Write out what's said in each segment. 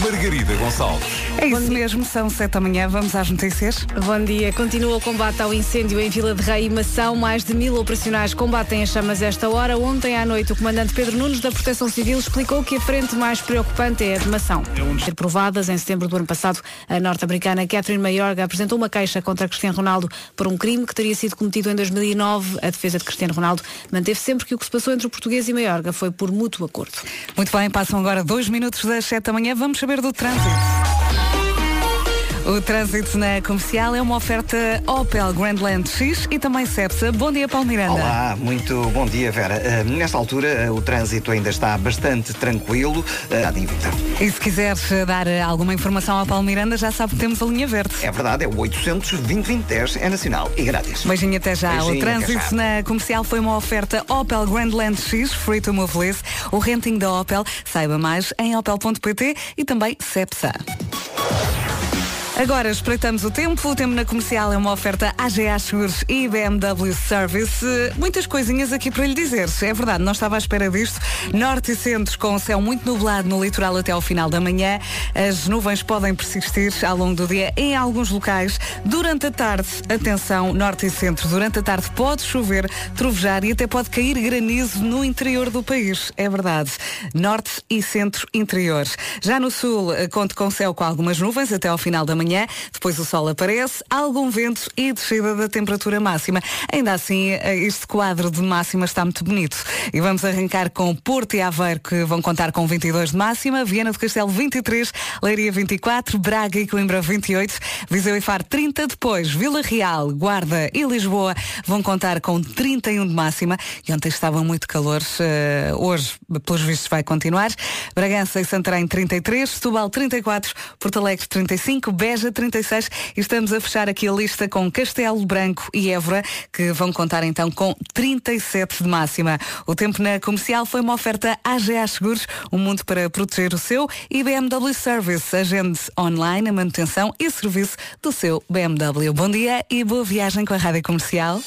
Margarida Gonçalves. É isso mesmo, são sete da manhã, vamos às notícias. Bom dia. Continua o combate ao incêndio em Vila de Rei e Mação. Mais de mil operacionais combatem as chamas esta hora. Ontem à noite, o comandante Pedro Nunes da Proteção Civil explicou que a frente mais preocupante é a de Mação. Ser provadas, em setembro do ano passado, a norte-americana Catherine Mayorga apresentou uma queixa contra Cristiano Ronaldo por um crime que teria sido cometido em 2009. A defesa de Cristiano Ronaldo manteve sempre que o que se passou entre o português e Mayorga foi por mútuo acordo. Muito bem, passam agora dois minutos das sete da manhã, vamos saber do trânsito. O trânsito na comercial é uma oferta Opel Grandland X e também Cepsa. Bom dia, Paulo Miranda. Olá, muito bom dia, Vera. Uh, nesta altura, uh, o trânsito ainda está bastante tranquilo. Uh, invicta. E se quiseres dar alguma informação ao Paulo Miranda, já sabe que temos a linha verde. É verdade, é o 800 2010 é nacional e grátis. Beijinho até já. Beijinho, o trânsito já. na comercial foi uma oferta Opel Grandland X, free to move list. O renting da Opel, saiba mais em opel.pt e também Cepsa. Agora espreitamos o tempo. O tempo na comercial é uma oferta AGA Seguros e BMW Service. Muitas coisinhas aqui para lhe dizer. É verdade, não estava à espera disto. Norte e centros com o céu muito nublado no litoral até ao final da manhã. As nuvens podem persistir ao longo do dia em alguns locais. Durante a tarde, atenção, norte e centro. Durante a tarde pode chover, trovejar e até pode cair granizo no interior do país. É verdade. Norte e centro interiores. Já no sul, eh, conto com céu com algumas nuvens até ao final da manhã. Depois o sol aparece, algum vento e descida da temperatura máxima. Ainda assim, eh, este quadro de máxima está muito bonito. E vamos arrancar com Porto e Aveiro, que vão contar com 22 de máxima, Viana do Castelo 23, Leiria 24, Braga e Coimbra 28, Viseu e Faro 30, depois Vila Real, Guarda e Lisboa vão contar com 31 de máxima. E ontem estava muito calor, eh, hoje, pelos vistos, vai continuar. Bragança e Santarém 33, Setúbal 34, Porto Alegre 35, Beja 36 e estamos a fechar aqui a lista com Castelo Branco e Évora, que vão contar então com 37 de máxima. O tempo na comercial foi uma oferta AGA Seguros, um mundo para proteger o seu e BMW Service, agende online a manutenção e serviço do seu BMW. Bom dia e boa viagem com a Rádio Comercial.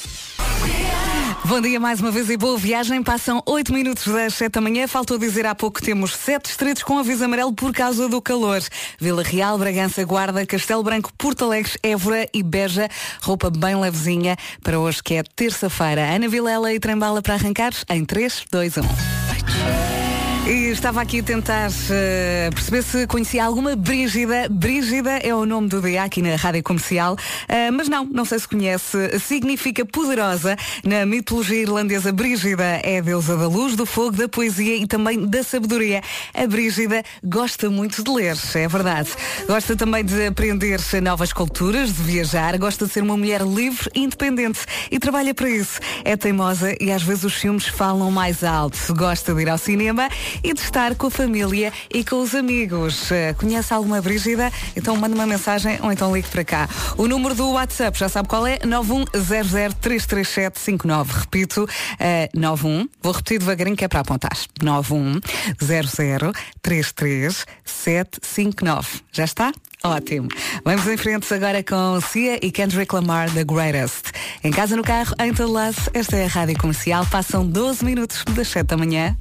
Bom dia mais uma vez e boa viagem. Passam 8 minutos das 7 da manhã. Faltou dizer há pouco que temos 7 distritos com aviso amarelo por causa do calor. Vila Real, Bragança, Guarda, Castelo Branco, Porto Alegre, Évora e Beja. Roupa bem levezinha para hoje que é terça-feira. Ana Vilela e Trembala para arrancar em 3, 2, 1. E estava aqui a tentar eh, perceber se conhecia alguma Brígida. Brígida é o nome do dia aqui na rádio comercial, Eh, mas não, não sei se conhece. Significa poderosa. Na mitologia irlandesa, Brígida é a deusa da luz, do fogo, da poesia e também da sabedoria. A Brígida gosta muito de ler, é verdade. Gosta também de aprender novas culturas, de viajar, gosta de ser uma mulher livre e independente e trabalha para isso. É teimosa e às vezes os filmes falam mais alto. Gosta de ir ao cinema e de estar com a família e com os amigos. Eh, Conhece alguma Brígida? Então manda uma mensagem ou então ligue para cá. O número do WhatsApp já sabe qual é? 910033759. Repito, eh, 91. Vou repetir devagarinho que é para apontar. 910033759. Já está? Ótimo. Vamos em frente agora com Cia e Kendrick Lamar, The Greatest. Em casa, no carro, em todo lado, esta é a Rádio Comercial. Passam 12 minutos das 7 da manhã.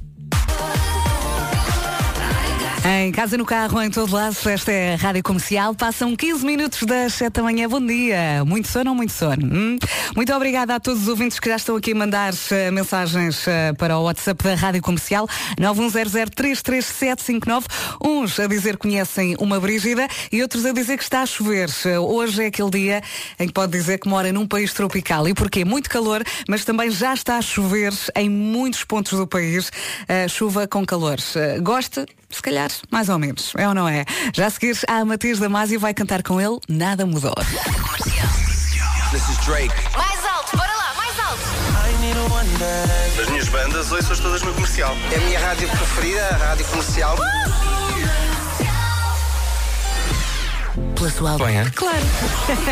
Em casa, no carro, em todo lado, esta é a Rádio Comercial. Passam 15 minutos das 7 da manhã. Bom dia. Muito sono ou muito sono? Hum? Muito obrigada a todos os ouvintes que já estão aqui a mandar eh, mensagens eh, para o WhatsApp da Rádio Comercial 910033759. Uns a dizer que conhecem uma Brígida e outros a dizer que está a chover. Eh, Hoje é aquele dia em que pode dizer que mora num país tropical. E porquê? Muito calor, mas também já está a chover em muitos pontos do país. Chuva com calor. Gosta? Se calhar, mais ou menos. É ou não é? Já a seguir, a Matias Damasio vai cantar com ele Nada Mudou. This is Drake. Mais alto, bora lá, mais alto. As minhas bandas, ouço-as todas no comercial. É a minha rádio preferida, a rádio comercial. Pela sua Ponha. Claro.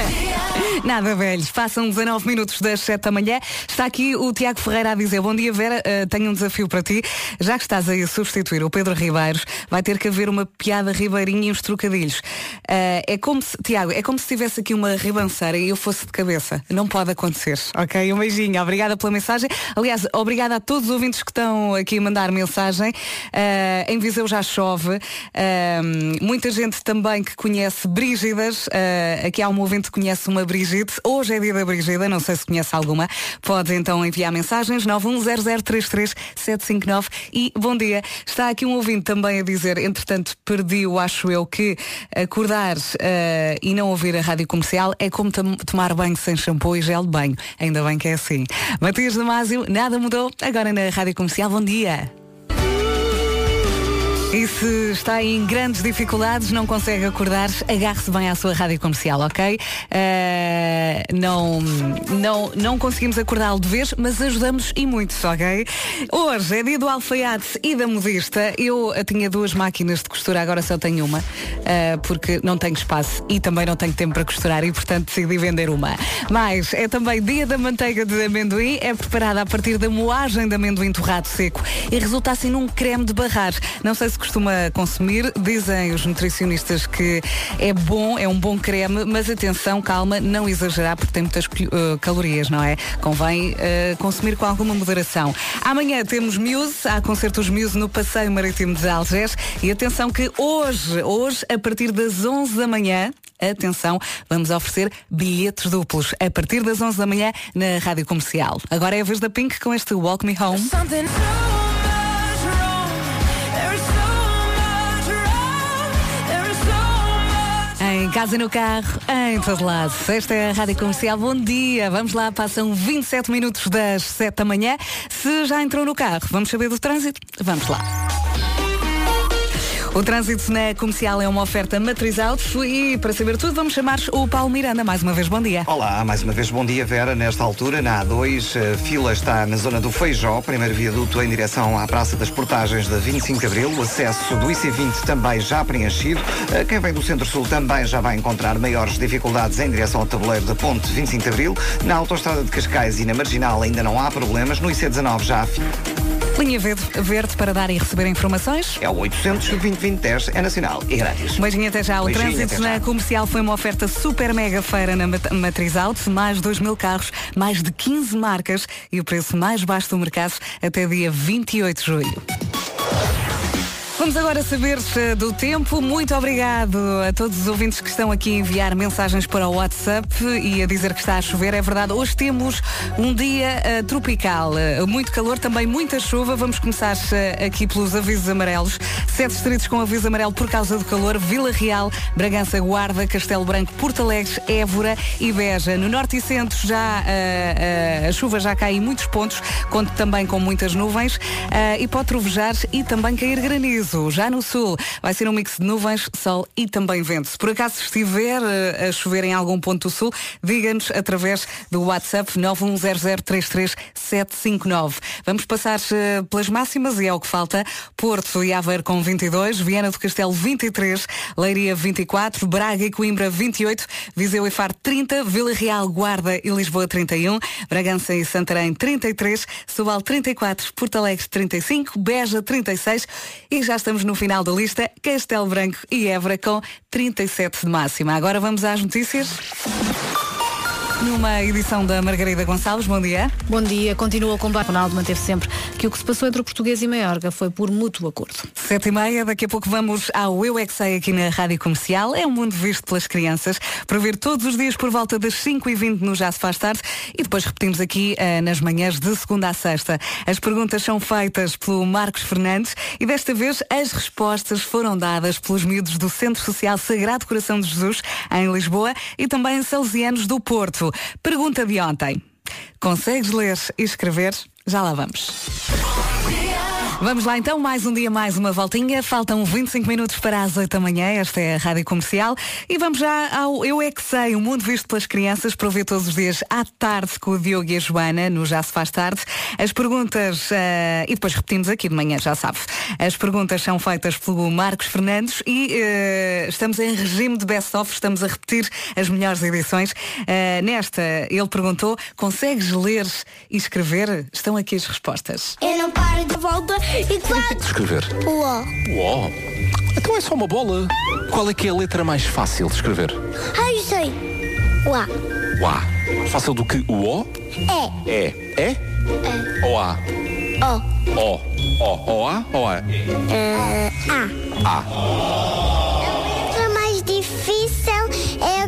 Nada velhos. Passam 19 minutos das 7 da manhã. Está aqui o Tiago Ferreira a dizer: Bom dia, Vera. Uh, tenho um desafio para ti. Já que estás aí a substituir o Pedro Ribeiros, vai ter que haver uma piada ribeirinha e uns trocadilhos. Uh, é como se, Tiago, é como se tivesse aqui uma ribanceira e eu fosse de cabeça. Não pode acontecer. Ok? Um beijinho. Obrigada pela mensagem. Aliás, obrigada a todos os ouvintes que estão aqui a mandar mensagem. Uh, em Viseu já chove. muita gente também que conhece Brígidas. aqui há um ouvinte que conhece uma Brigitte. Hoje é dia da Brigida, não sei se conhece alguma. Pode então enviar mensagens 910033759 e bom dia. Está aqui um ouvinte também a dizer, entretanto perdi o acho eu que acordar uh, e não ouvir a rádio comercial é como tomar banho sem shampoo e gel de banho. Ainda bem que é assim. Matias Damasio, nada mudou. Agora na rádio comercial, bom dia. E se está em grandes dificuldades, não consegue acordar, agarre-se bem à sua rádio comercial, ok? Uh, não, não, não conseguimos acordá-lo de vez, mas ajudamos e muito, ok? Hoje é dia do alfaiate e da modista. Eu tinha duas máquinas de costura, agora só tenho uma, uh, porque não tenho espaço e também não tenho tempo para costurar e, portanto, decidi vender uma. Mas é também dia da manteiga de amendoim, é preparada a partir da moagem de amendoim torrado seco e resulta assim num creme de barrar. Não sei se costuma consumir. Dizem os nutricionistas que é bom, é um bom creme, mas atenção, calma, não exagerar porque tem muitas uh, calorias, não é? Convém uh, consumir com alguma moderação. Amanhã temos Muse, há concertos Muse no Passeio Marítimo de Algés e atenção que hoje, hoje, a partir das 11 da manhã, atenção, vamos oferecer bilhetes duplos a partir das 11 da manhã na Rádio Comercial. Agora é a vez da Pink com este Walk Me Home. Casa, no carro, em todo lado. Esta é a Rádio Comercial. Bom dia. Vamos lá, passam 27 minutos das 7 da manhã. Se já entrou no carro, vamos saber do trânsito? Vamos lá. O trânsito na comercial é uma oferta matriz autos e para saber tudo vamos chamar o Paulo Miranda. Mais uma vez, bom dia. Olá, mais uma vez bom dia, Vera. Nesta altura, na A2, a fila está na zona do Feijó, primeiro viaduto em direção à Praça das Portagens da 25 de Abril. O acesso do IC20 também já preenchido. Quem vem do Centro-Sul também já vai encontrar maiores dificuldades em direção ao tabuleiro da Ponte 25 de Abril. Na Autostrada de Cascais e na Marginal ainda não há problemas. No IC19 já há... Linha verde, verde para dar e receber informações. É o 800 2010 é nacional e grátis. Beijinho até já. O Beijinho trânsito na já. comercial foi uma oferta super mega feira na Matriz Auto. Mais 2 mil carros, mais de 15 marcas e o preço mais baixo do mercado até dia 28 de julho. Vamos agora saber do tempo. Muito obrigado a todos os ouvintes que estão aqui a enviar mensagens para o WhatsApp e a dizer que está a chover. É verdade, hoje temos um dia uh, tropical. Uh, muito calor, também muita chuva. Vamos começar uh, aqui pelos avisos amarelos. Sete distritos com aviso amarelo por causa do calor. Vila Real, Bragança, Guarda, Castelo Branco, Porto Alegre, Évora e Beja. No norte e centro já a chuva já cai em muitos pontos, conto também com muitas nuvens e pode trovejar e também cair granizo. Já no sul vai ser um mix de nuvens, sol e também vento. Se por acaso estiver eh, a chover em algum ponto do sul, diga-nos através do WhatsApp 910033759. Vamos passar uh, pelas máximas e é o que falta. Porto e Aveiro com 22, Viana do Castelo 23, Leiria 24, Braga e Coimbra 28, Viseu e Faro 30, Vila Real, Guarda e Lisboa 31, Bragança e Santarém 33, Sobal 34, Porto Alegre 35, Beja 36 e já estamos no final da lista. Castelo Branco e Évora com 37 de máxima. Agora vamos às notícias. Numa edição da Margarida Gonçalves, bom dia. Bom dia. Continua o combate. Ronaldo manteve sempre que o que se passou entre o português e Maiorga foi por mútuo acordo. Sete e meia, daqui a pouco vamos ao Eu é aqui na Rádio Comercial. É um mundo visto pelas crianças. Para ver todos os dias por volta das 5 e 20 no Já se faz tarde e depois repetimos aqui uh, nas manhãs de segunda a sexta. As perguntas são feitas pelo Marcos Fernandes e desta vez as respostas foram dadas pelos miúdos do Centro Social Sagrado Coração de Jesus em Lisboa e também em Salesianos do Porto. Pergunta de ontem. Consegues ler e escrever? Já lá vamos. Vamos lá então, mais um dia, mais uma voltinha. Faltam 25 minutos para as 8 da manhã. Esta é a Rádio Comercial. E vamos já ao Eu É Que Sei, o mundo visto pelas crianças, para ouvir todos os dias à tarde com o Diogo e a Joana, no Já Se Faz Tarde. As perguntas, eh, e depois repetimos aqui de manhã, já sabe. As perguntas são feitas pelo Marcos Fernandes e eh, estamos em regime de best-of, estamos a repetir as melhores edições. Eh, nesta, ele perguntou, consegues ler e escrever? Estão aqui as respostas. Eu não paro de volta e quando Escrever. o ó. Uó. Então é só uma bola. Qual é que é a letra mais fácil de escrever? Ai, eu sei. O A. Uá. Mais fácil do que o O? É. É. É? É. Ou A? Ó. O. O. O A? Ou A? É, A. A. A letra mais difícil é a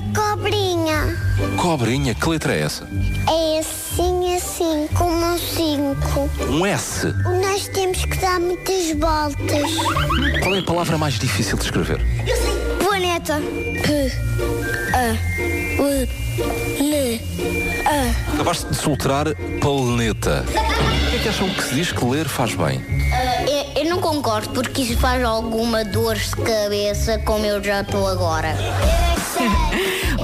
cobrinha. Que letra é essa? É assim, assim, como um cinco. Um S. Nós temos que dar muitas voltas. Qual é a palavra mais difícil de escrever? Planeta. P. A. U. N. A. Acabaste de soltar planeta. O que é que acham que se diz que ler faz bem? Eu, eu não concordo porque isso faz alguma dor de cabeça como eu já estou agora.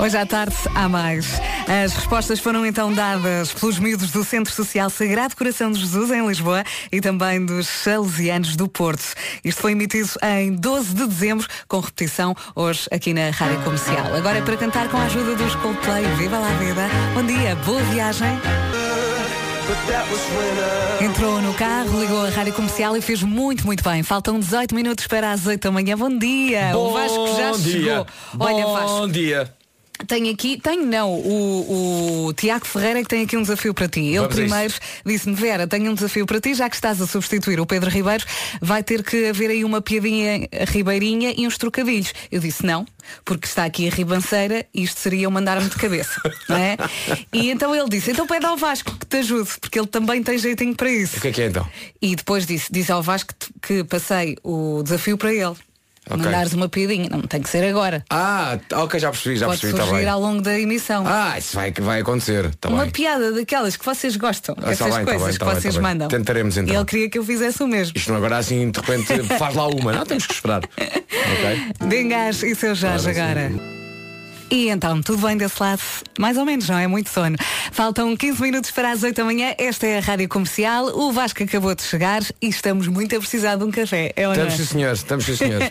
Hoje à tarde há mais. As respostas foram então dadas pelos miúdos do Centro Social Sagrado Coração de Jesus, em Lisboa, e também dos Salesianos do Porto. Isto foi emitido em 12 de dezembro, com repetição hoje aqui na Rádio Comercial. Agora é para cantar com a ajuda dos Coldplay. Viva lá a vida! Bom dia, boa viagem! Entrou no carro, ligou a rádio comercial e fez muito, muito bem. Faltam 18 minutos para as 8 da manhã. Bom dia! o Vasco já chegou. Olha, Vasco, dia. Tenho aqui, tenho não, o, o Tiago Ferreira é que tem aqui um desafio para ti. Ele Vamos primeiro disse-me, Vera, tenho um desafio para ti, já que estás a substituir o Pedro Ribeiro, vai ter que haver aí uma piadinha ribeirinha e uns trocadilhos. Eu disse não, porque está aqui a ribanceira e isto seria eu mandar-me de cabeça. não é? E então ele disse, então pede ao Vasco que te ajude, porque ele também tem jeitinho para isso. O que é que é então? E depois disse, disse ao Vasco que passei o desafio para ele. Ok. Mandares uma piadinha. Não, tem que ser agora. Ah, ok, já percebi, já Pode percebi, está surgir bem. ao longo da emissão. Ah, isso vai, vai acontecer, está uma bem. piada daquelas que vocês gostam, Ah, tá essas bem, tá coisas bem, que tá bem, vocês tá bem. mandam. Tentaremos, então. E ele queria que eu fizesse o mesmo. Isto não agora assim, de repente, faz lá uma. Não, temos que esperar. Ok? Dengas e seu Jorge Ora, sim. E então, tudo bem desse lado? Mais ou menos, não é? Muito sono. Faltam 15 minutos para as 8 da manhã. Esta é a Rádio Comercial. O Vasco acabou de chegar e estamos muito a precisar de um café. É é? Estamos sim, senhores, estamos sim, senhores.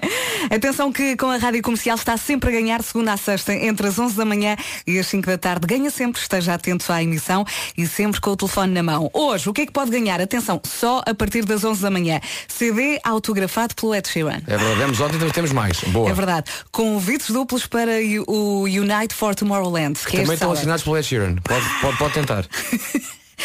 Atenção que com a Rádio Comercial está sempre a ganhar segunda a sexta entre as 11 da manhã e as 5 da tarde. Ganha sempre, esteja atento à emissão e sempre com o telefone na mão. Hoje, o que é que pode ganhar? Atenção, só a partir das 11 da manhã. CD autografado pelo Ed Sheeran. É verdade, demos ontem temos mais. Boa. É verdade. Convites duplos para o Unite for Tomorrowland. Que é Também estão assinados pelo Ed Sheeran. Pode, pode, pode tentar.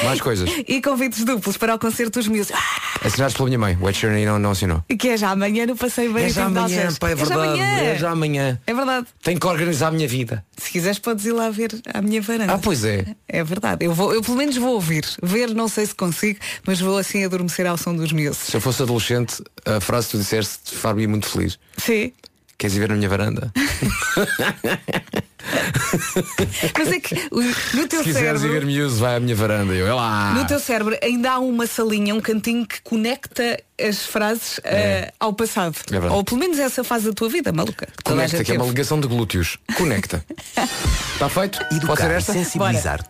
Mais coisas. E convites duplos para o concerto dos Music. Assinados pela minha mãe. O Ed Sheeran não, não assinou. Que é já amanhã no Passeio Bem É já amanhã, pá, é já verdade. amanhã. É já amanhã. É verdade. Tenho que organizar a minha vida. Se quiseres podes ir lá ver a minha varanda. Ah, pois é. É verdade. Eu, vou, eu pelo menos vou ouvir. Ver não sei se consigo, mas vou assim adormecer ao som dos miúdos. Se eu fosse adolescente, a frase que tu disseste te faria muito feliz. Sim. Queres ir ver na minha varanda? Mas é que no teu Se quiseres ir ver cérebro. Muse, vai à minha varanda. Eu, é lá. No teu cérebro ainda há uma salinha, um cantinho que conecta as frases eh, ao passado. É. Ou pelo menos essa fase da tua vida, maluca. Conecta, que é uma ligação de glúteos. Conecta. Está feito? Pode ser esta? sensibilizar.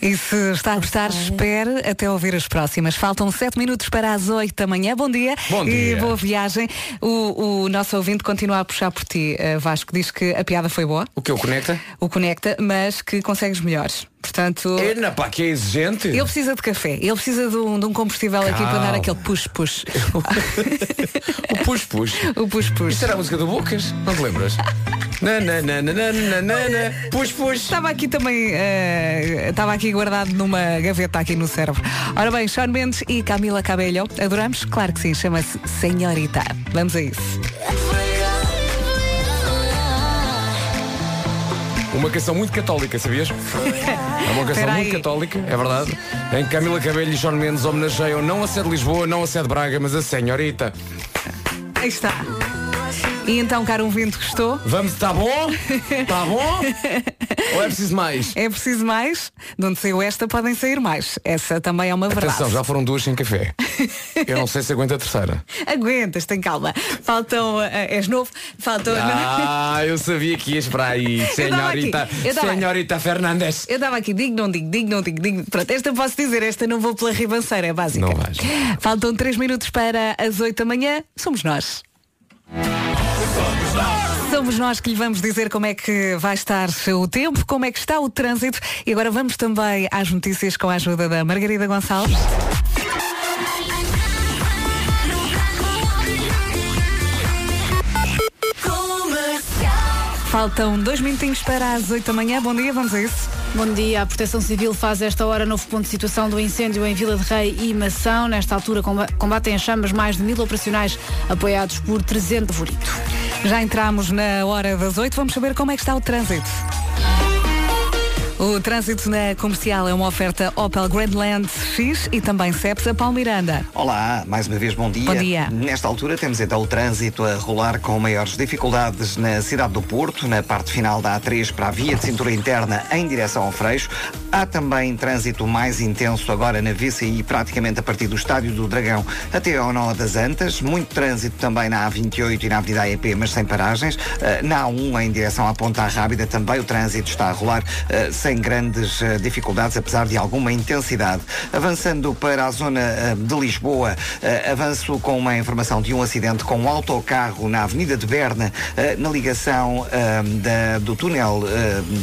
E se está a gostar, espere até ouvir as próximas. Faltam 7 minutos para as 8 da manhã. Bom dia. Bom E dia. boa viagem. O, o nosso ouvinte continua a puxar por ti, eh, Vasco. Diz que a piada foi boa, O que eu conecta? o conecta, mas que consegues melhores. Portanto, Ena, pá, que é exigente. ele precisa de café. Ele precisa de um, de um combustível aqui para dar Calma. aquele push-push. O push-push. o push-push. Isto era a música do Bocas? Não te lembras? na, na, na, na, na, na, na, na. Push-push. Estava aqui também, eh, estava aqui guardado numa gaveta aqui no cérebro. Ora bem, Sean Mendes e Camila Cabello, adoramos? Claro que sim, chama-se Senhorita. Vamos a isso. Uma canção muito católica, sabias? É uma canção muito católica, é verdade. Em que Camila Cabello e João Mendes homenageiam não a sede de Lisboa, não a sede de Braga, mas a senhorita. Aí está. E então, caro ouvinte, gostou? Vamos, está bom? Está bom? Ou é preciso mais? É preciso mais. De onde saiu esta, podem sair mais. Essa também é uma verdade. Atenção, já foram duas sem café. Eu não sei se aguenta a terceira. Aguentas, tem calma. Faltam. uh, és novo, faltam. Ah, eu sabia que ias para aí, senhorita, senhorita Fernandes. Eu estava aqui, digo, não digo, digo, não digo, digo. Pronto, esta posso dizer, esta não vou pela ribanceira, é básica. Não vais. Faltam 3 minutos para as 8 da manhã. Somos nós. Somos nós que lhe vamos dizer como é que vai estar o tempo, como é que está o trânsito e agora vamos também às notícias com a ajuda da Margarida Gonçalves. Faltam dois minutinhos para as 8 da manhã. Bom dia, vamos a isso. Bom dia. A Proteção Civil faz esta hora novo ponto de situação do incêndio em Vila de Rei e Mação. Nesta altura comba- combatem as chamas mais de mil operacionais apoiados por 300 favorito. Já entramos na hora das 8, vamos saber como é que está o trânsito. O trânsito na comercial é uma oferta Opel Grandland X e também Cepsa Palmiranda. Olá, mais uma vez bom dia. Bom dia. Nesta altura temos então o trânsito a rolar com maiores dificuldades na cidade do Porto, na parte final da A3 para a via de cintura interna em direção ao Freixo. Há também trânsito mais intenso agora na VCI, praticamente a partir do Estádio do Dragão até ao Nó das Antas. Muito trânsito também na A28 e na Avenida AEP, mas sem paragens. Uh, na A1 em direção à Ponta Rábida também o trânsito está a rolar uh, sem grandes uh, dificuldades, apesar de alguma intensidade. Avançando para a zona uh, de Lisboa, uh, avanço com uma informação de um acidente com um autocarro na Avenida de Berna, na ligação da- do túnel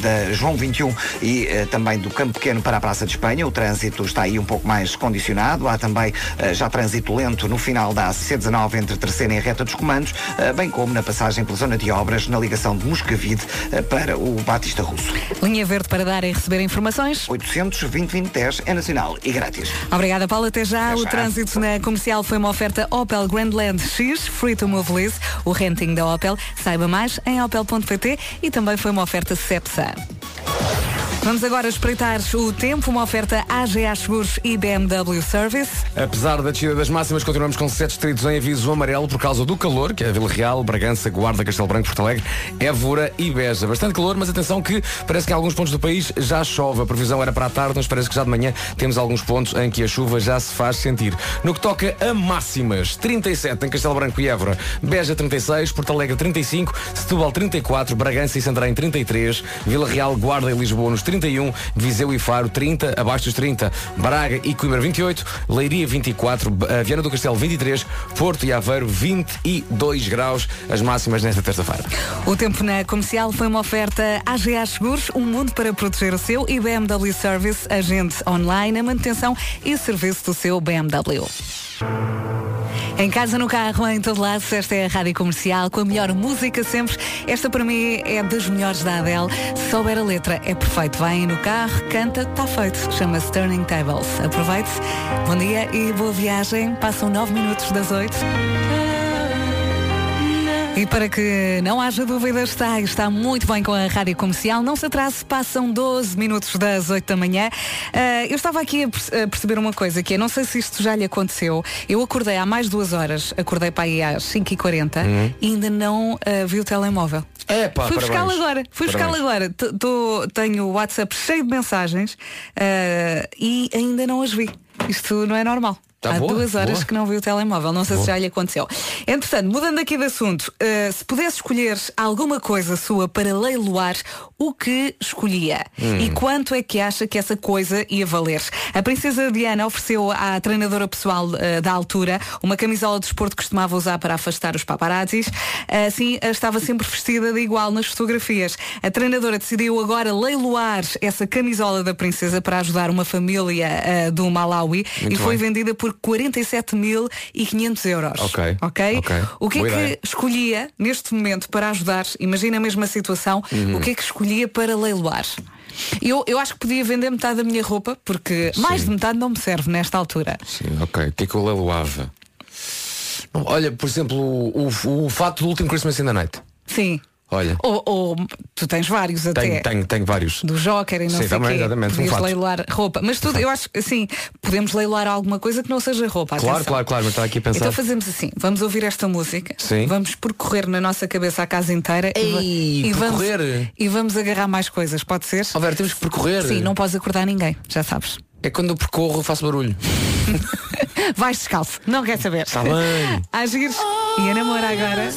da João 21 e também do Campo Pequeno para a Praça de Espanha. O trânsito está aí um pouco mais condicionado. Há também já trânsito lento no final da C19 entre Terceira e Reta dos Comandos, bem como na passagem pela zona de obras na ligação de Moscavide para o Batista Russo. Linha verde para dar e receber informações. 800 2010 é nacional e grátis. Obrigada, Paulo. Até já. Até o já. trânsito na comercial foi uma oferta Opel Grandland X, Free to Move Lease, o renting da Opel. Saiba mais em opel.pt e também foi uma oferta Cepsa. Vamos agora espreitar o tempo, uma oferta AGA Seguros e BMW Service. Apesar da descida das máximas, continuamos com sete distritos em aviso amarelo por causa do calor, que é Vila Real, Bragança, Guarda, Castelo Branco, Porto Alegre, Évora e Beja. Bastante calor, mas atenção que parece que em alguns pontos do país já chove. A previsão era para a tarde, mas parece que já de manhã temos alguns pontos em que a chuva já se faz sentir. No que toca a máximas, 37 em Castelo Branco e Évora, Beja 36, Porto Alegre 35, Setúbal 34, Bragança e Santarém 33, Vila Real, Guarda e Lisboa nos 31, Viseu e Faro 30, abaixo dos 30, Braga e Coimbra 28, Leiria 24, B- eh, Viana do Castelo 23, Porto e Aveiro 22 graus, as máximas nesta terça-feira. O tempo na comercial foi uma oferta AGA Seguros, um mundo para proteger o seu e BMW Service, agente online, a manutenção e serviço do seu BMW. Em casa, no carro, em todo lado, esta é a Rádio Comercial com a melhor música sempre. Esta para mim é das melhores da Adele. Se souber a letra, é perfeito. Vai no carro, canta, está feito. Chama-se Turning Tables. Aproveite. Bom dia e boa viagem. Passam nove minutos das oito. E para que não haja dúvidas, está, está muito bem com a rádio comercial. Não se atrase, passam 12 minutos das 8 da manhã. Ah, eu estava aqui a, perce- a perceber uma coisa, que é, não sei se isto já lhe aconteceu. Eu acordei há mais de duas horas, acordei para aí às 5h40 e ainda não ah, vi o telemóvel. É pá, Fui buscá-lo agora, fui buscá-lo agora. T- tô- tenho o WhatsApp cheio de mensagens ah, e ainda não as vi. Isto não é normal. Tá Há boa, duas horas boa. que não vi o telemóvel. Não sei se já lhe aconteceu. Entretanto, mudando aqui de assunto, eh, se pudesse escolher alguma coisa sua para leiloar, o que escolhia? E quanto é que acha que essa coisa ia valer? A princesa Diana ofereceu à treinadora pessoal eh, da altura uma camisola de desporto que costumava usar para afastar os paparazzis. Assim, eh, estava sempre vestida de igual nas fotografias. A treinadora decidiu agora leiloar essa camisola da princesa para ajudar uma família eh, do Malawi Muito e foi bem. vendida por 47.500 euros. Ok, ok. ok. O que é Boa que ideia. escolhia neste momento para ajudar? Imagina a mesma situação. Uhum. O que é que escolhia para leiloar? Eu, eu acho que podia vender metade da minha roupa, porque mais de metade não me serve nesta altura. Sim, ok. O que é que eu leiloava? Olha, por exemplo, o, o, o fato do último Christmas in the Night. Sim. Olha, Ou, ou tu tens vários até. tenho, tenho, tenho vários. Do Joker e não Sim, sei também, quê. exatamente, um Podias fato. leiloar roupa. Mas tudo, eu acho que assim, podemos leiloar alguma coisa que não seja roupa. Claro, atenção. claro, claro, mas estava aqui a pensar. Então fazemos assim, vamos ouvir esta música, Sim. vamos percorrer na nossa cabeça a casa inteira e Ei, e, vamos, percorrer? e vamos agarrar mais coisas, pode ser? Oh, Vera, temos que percorrer. Sim, não podes acordar ninguém, já sabes. É quando eu percorro, faço barulho. Vais descalço, não quer saber. Está bem. Agir e a namora agora.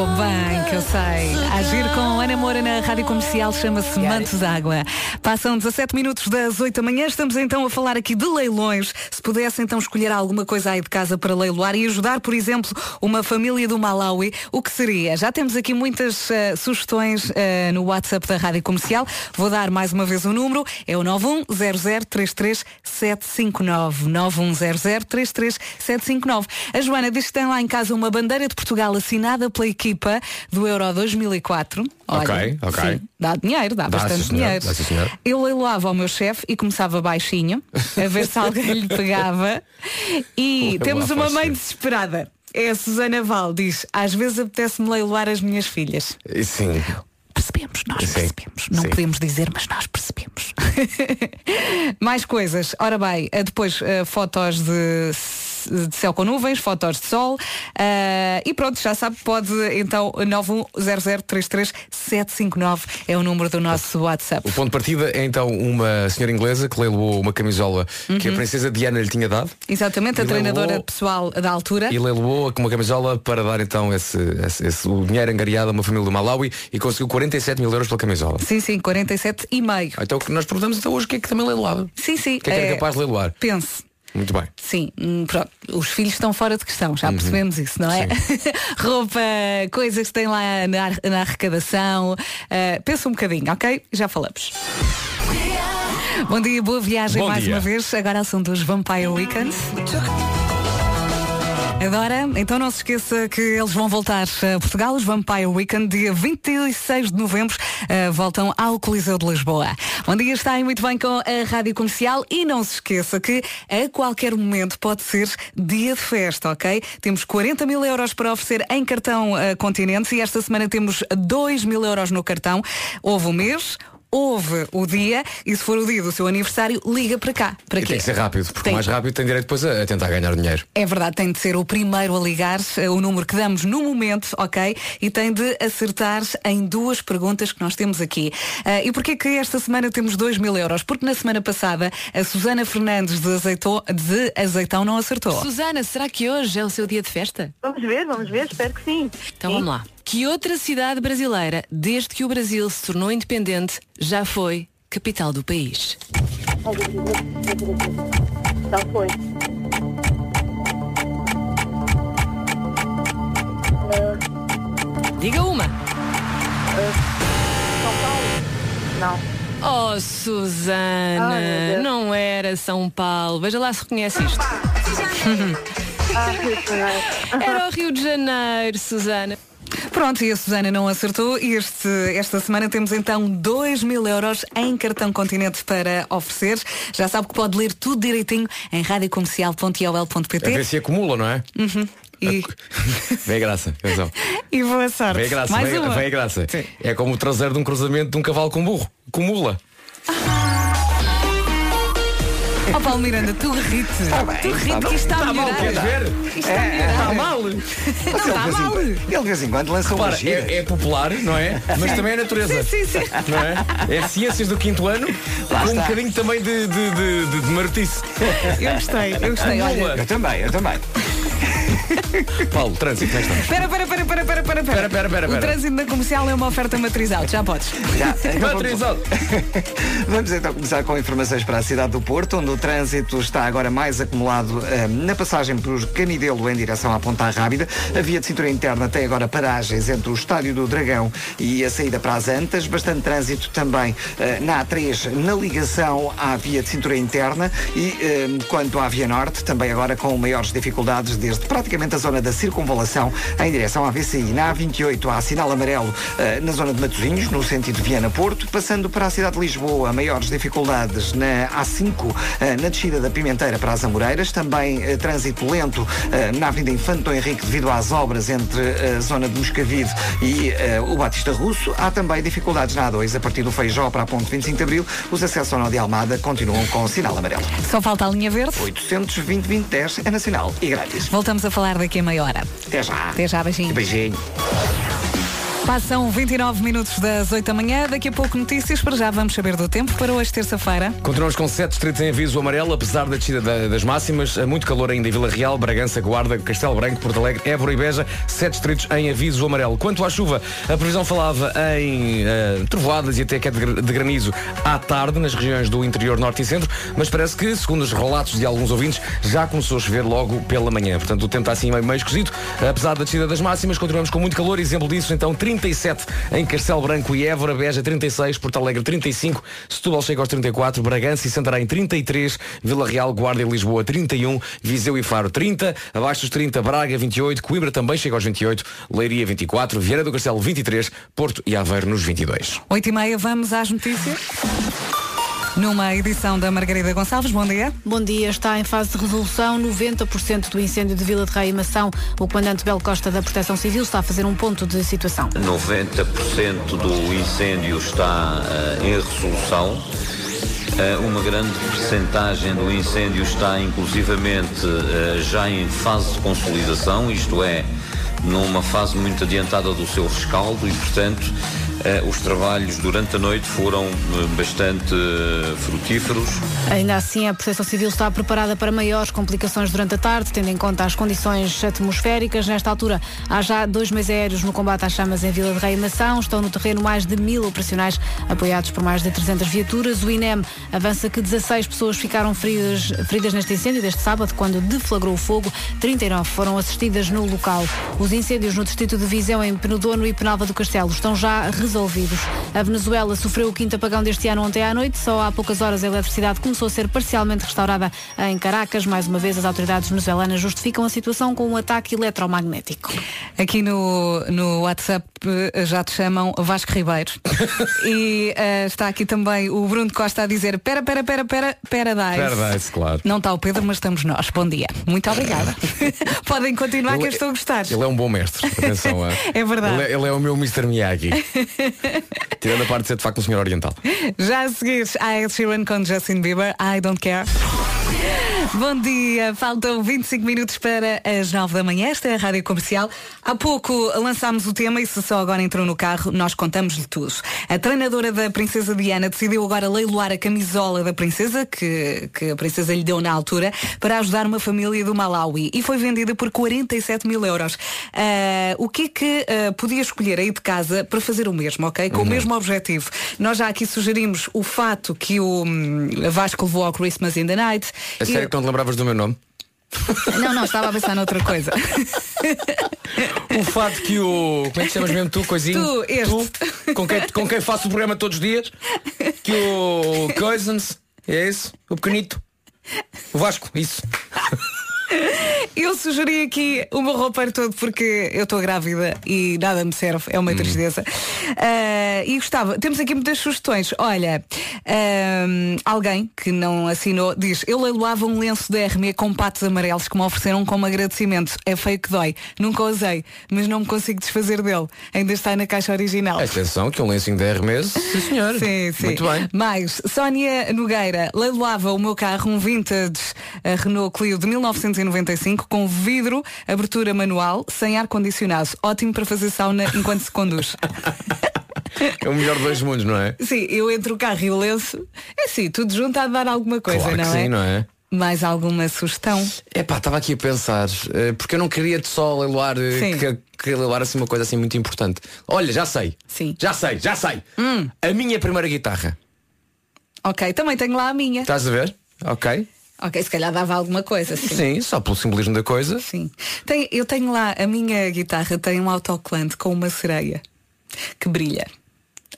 Sou bem, que eu sei. Agir com Ana Moura na Rádio Comercial chama-se Manto d'Água. Passam 17 minutos das 8 da manhã. Estamos então a falar aqui de leilões. Se pudesse então escolher alguma coisa aí de casa para leiloar e ajudar, por exemplo, uma família do Malawi, o que seria? Já temos aqui muitas eh, sugestões eh, no WhatsApp da Rádio Comercial. Vou dar mais uma vez o número. É o 910033759. 910033759. A Joana diz que tem lá em casa uma bandeira de Portugal assinada pela equipa do Euro 2004. Olha, Ok, ok. sim, dá dinheiro, dá, Dá, bastante senhor, dinheiro. dá. Eu leiloava ao meu chefe e começava baixinho, a ver se alguém lhe pegava. E temos uma mãe desesperada. É a Susana Val, diz, às vezes apetece-me leiloar as minhas filhas. Sim. Percebemos, nós Sim, percebemos. Não sim. podemos dizer, mas nós percebemos. Mais coisas. Ora bem, eh, depois eh, fotos de, de céu com nuvens, fotos de sol. eh, e pronto, já sabe, pode então 910033759 é o número do nosso WhatsApp. O ponto de partida é então uma senhora inglesa que leiloou uma camisola que Uhum. a princesa Diana lhe tinha dado Exatamente, a treinadora leiloou- pessoal da altura. e leiloou uma camisola para dar então esse, esse- esse- o dinheiro angariado a uma família do Malawi e conseguiu 47 mil euros pela camisola. Sim, sim, 47 e meio. Então que nós perguntamos até hoje o que é que também leiloava? Sim, sim. O que é que era eh, capaz de leiloar? Pense. Muito bem. Sim, hum, pronto. Os filhos estão fora de questão, Uhum. já percebemos isso, não é? Roupa, coisas que tem lá na, na arrecadação. Uh, pensa um bocadinho, ok? Já falamos. Bom dia, boa viagem Bom mais dia. uma vez. Agora são dos Vampire Weekends. Agora, então não se esqueça que eles vão voltar a Portugal, os Vampire Weekend, dia 26 de novembro, eh, voltam ao Coliseu de Lisboa. Bom dia, está aí muito bem com a Rádio Comercial e não se esqueça que a qualquer momento pode ser dia de festa, ok? Temos 40 mil euros para oferecer em cartão eh, Continente e esta semana temos 2 mil euros no cartão. Houve o mês, houve o dia e se for o dia do seu aniversário, liga para cá. Para E quê? tem que ser rápido, porque Tem. o mais rápido tem direito depois a, a tentar ganhar dinheiro. É verdade, tem de ser o primeiro a ligar, eh, o número que damos no momento, ok? E tem de acertar em duas perguntas que nós temos aqui. Ah, e porquê que esta semana temos 2 mil euros? Porque na semana passada a Susana Fernandes de, Azeitão, de Azeitão não acertou. Susana, será que hoje é o seu dia de festa? Vamos ver, vamos ver, espero que sim. Então vamos lá. Que outra cidade brasileira, desde que o Brasil se tornou independente, já foi capital do país? Já foi. Diga uma. São Paulo? Não. Oh, Susana, Deus. não era São Paulo. Veja lá se reconhece isto. Ah. Era o Rio de Janeiro, Susana. Pronto, e a Susana não acertou e este, esta semana temos então 2 mil euros em cartão continente para oferecer. Já sabe que pode ler tudo direitinho em A radiocomercial.iol.pt ver se acumula, não é? Uhum. E, Vem a graça, atenção. e boa sorte. Vem a graça, Mais vem, uma. vem a graça. Sim. É como o traseiro de um cruzamento de um cavalo com burro. Acumula. Oh Paulo Miranda, tu rite. tu rite que isto está a melhorar. Queres ver? Isto está a melhorar. Está mal. Não Ele está em mal. Ele de vez em quando lança uma Repara, gira. é, é popular, não é? Mas também é natureza. Sim, sim, sim. Não é? é ciências do quinto ano com um está. bocadinho também de, de, de, de, de martice. Eu gostei, eu gostei. Olha. Eu também, eu também. Paulo, trânsito, estamos? Espera, espera, espera, espera, espera, espera. Espera, espera, espera, O trânsito na comercial é uma oferta matriz alto, já podes. Já. Então vamos- Matrizado. Vamos então começar com informações para a cidade do Porto, onde o trânsito está agora mais acumulado eh, na passagem por Canidelo em direção à Ponta Rábida. A via de cintura interna tem agora paragens entre o Estádio do Dragão e a saída para as Antas. Bastante trânsito também eh, na A3, na ligação à via de cintura interna. E eh, quanto à via norte, também agora com maiores dificuldades desde praticamente a zona da circunvalação em direção à VCI. Na A28 há sinal amarelo eh, na zona de Matosinhos, no sentido Viana-Porto, passando para a cidade de Lisboa, maiores dificuldades na A5, eh, na descida da Pimenteira para as Amoreiras, também eh, trânsito lento na Avenida Infante Dom Henrique devido às obras entre a zona de Moscavide e o Batista Russo. Há também dificuldades na A2 a partir do Feijó para a ponte 25 de Abril. Os acessos ao Nó de Almada continuam com sinal amarelo. Só falta a linha verde. 820 2010 é nacional e grátis. Voltamos a falar daqui a meia hora. Até já. Até já, beijinho. Beijinho. Passam 29 minutos das 8 da manhã. Daqui a pouco notícias. Para já vamos saber do tempo para hoje, terça-feira. Continuamos com 7 distritos em aviso amarelo, apesar da descida da- das máximas. Há Muito calor ainda em Vila Real, Bragança, Guarda, Castelo Branco, Porto Alegre, Évora e Beja. 7 distritos em aviso amarelo. Quanto à chuva, a previsão falava em eh, trovoadas e até queda de gra- de granizo à tarde nas regiões do interior norte e centro, mas parece que, segundo os relatos de alguns ouvintes, já começou a chover logo pela manhã. Portanto, o tempo está assim meio, meio esquisito. Apesar da descida das máximas, continuamos com muito calor. Exemplo disso, então, 37 em Castelo Branco e Évora, Beja 36, Porto Alegre 35, Setúbal chega aos 34, Bragança e Santarém 33, Vila Real, Guarda e Lisboa 31, Viseu e Faro 30, abaixo dos 30, Braga 28, Coimbra também chega aos 28, Leiria 24, Vieira do Castelo 23, Porto e Aveiro nos 22. 8 e meia, vamos às notícias. Numa edição da Margarida Gonçalves, bom dia. Bom dia, está em fase de resolução 90% do incêndio de Vila de Rei e Mação. O comandante Belo Costa da Proteção Civil está a fazer um ponto de situação. 90% do incêndio está eh, em resolução. Eh, uma grande percentagem do incêndio está inclusivamente eh, já em fase de consolidação, isto é, numa fase muito adiantada do seu rescaldo e, portanto, os trabalhos durante a noite foram eh, bastante eh, frutíferos. Ainda assim, a Proteção Civil está preparada para maiores complicações durante a tarde, tendo em conta as condições atmosféricas. Nesta altura, há já dois meses aéreos no combate às chamas em Vila de Rei e Mação. Estão no terreno mais de mil operacionais, apoiados por mais de 300 viaturas. O INEM avança que 16 pessoas ficaram feridas, feridas neste incêndio deste sábado, quando deflagrou o fogo. 39 foram assistidas no local. Os incêndios no distrito de Viseu, em Penedono e Penalva do Castelo, estão já resolvidos. A Venezuela sofreu o quinto apagão deste ano ontem à noite. Só há poucas horas a eletricidade começou a ser parcialmente restaurada em Caracas. Mais uma vez, as autoridades venezuelanas justificam a situação com um ataque eletromagnético. Aqui no, no WhatsApp eh, já te chamam Vasco Ribeiro. e eh, está aqui também o Bruno Costa a dizer pera, pera, pera, pera, Paradise. Paradise, claro. Não está o Pedro, mas estamos nós. Bom dia. Muito obrigada. Podem continuar que eu estou a gostar. Ele é um bom mestre, atenção. ah. É verdade. Ele é, ele é o meu Mr. Miyagi. Tirando a parte de ser de facto um senhor oriental. Já a seguir, a Ed Sheeran com Justin Bieber, I Don't Care. Bom dia, faltam 25 minutos para as 9 da manhã. Esta é a Rádio Comercial. Há pouco lançámos o tema e se só agora entrou no carro, nós contamos-lhe tudo. A treinadora da Princesa Diana decidiu agora leiloar a camisola da Princesa, que, que a Princesa lhe deu na altura, para ajudar uma família do Malawi. E foi vendida por 47 mil euros. Ah, o que é que ah, podia escolher aí de casa para fazer o mesmo, ok? Com o mesmo objetivo. Nós já aqui sugerimos o fato que o hum, Vasco levou ao Christmas in the Night. A E- sério não te lembravas do meu nome? Não, não, estava a pensar noutra coisa. O fato que o. Como é que chamas mesmo tu, coisinho? Tu, este. Tu, com quem, com quem faço o programa todos os dias? Que o Cousins, é isso? O pequenito? O Vasco, isso. Eu sugeri aqui o meu roupeiro todo porque eu estou grávida e nada me serve, é uma tristeza. Ah, e gostava, temos aqui muitas sugestões. Olha, ahm, alguém que não assinou diz: Eu leiloava um lenço da RME com patos amarelos que me ofereceram como agradecimento. É feio que dói. Nunca usei, mas não me consigo desfazer dele. Ainda está na caixa original. Atenção, que um lencinho de Hermes, sim senhor. Sim, sim. Muito bem. Mais, Sónia Nogueira leiloava o meu carro, um vintage Renault Clio de 1995 com vidro, abertura manual, sem ar-condicionado. Ótimo para fazer sauna enquanto se conduz. É o melhor dos dois mundos, não é? Sim, eu entre o carro e o lenço, é assim, tudo junto a dar alguma coisa, claro que não sim, é? não é? Mais alguma sugestão? Epá, estava aqui a pensar, eh, porque eu não queria só leiloar, eh, que, que leiloar assim uma coisa assim muito importante. Olha, já sei. Sim. Já sei, já sei. Hum. A minha primeira guitarra. Ok, também tenho lá a minha. Estás a ver? Ok. Ok, se calhar dava alguma coisa, sim. Sim, só pelo simbolismo da coisa. Sim. Tem- eu tenho lá, a minha guitarra tem um autocolante com uma sereia que brilha.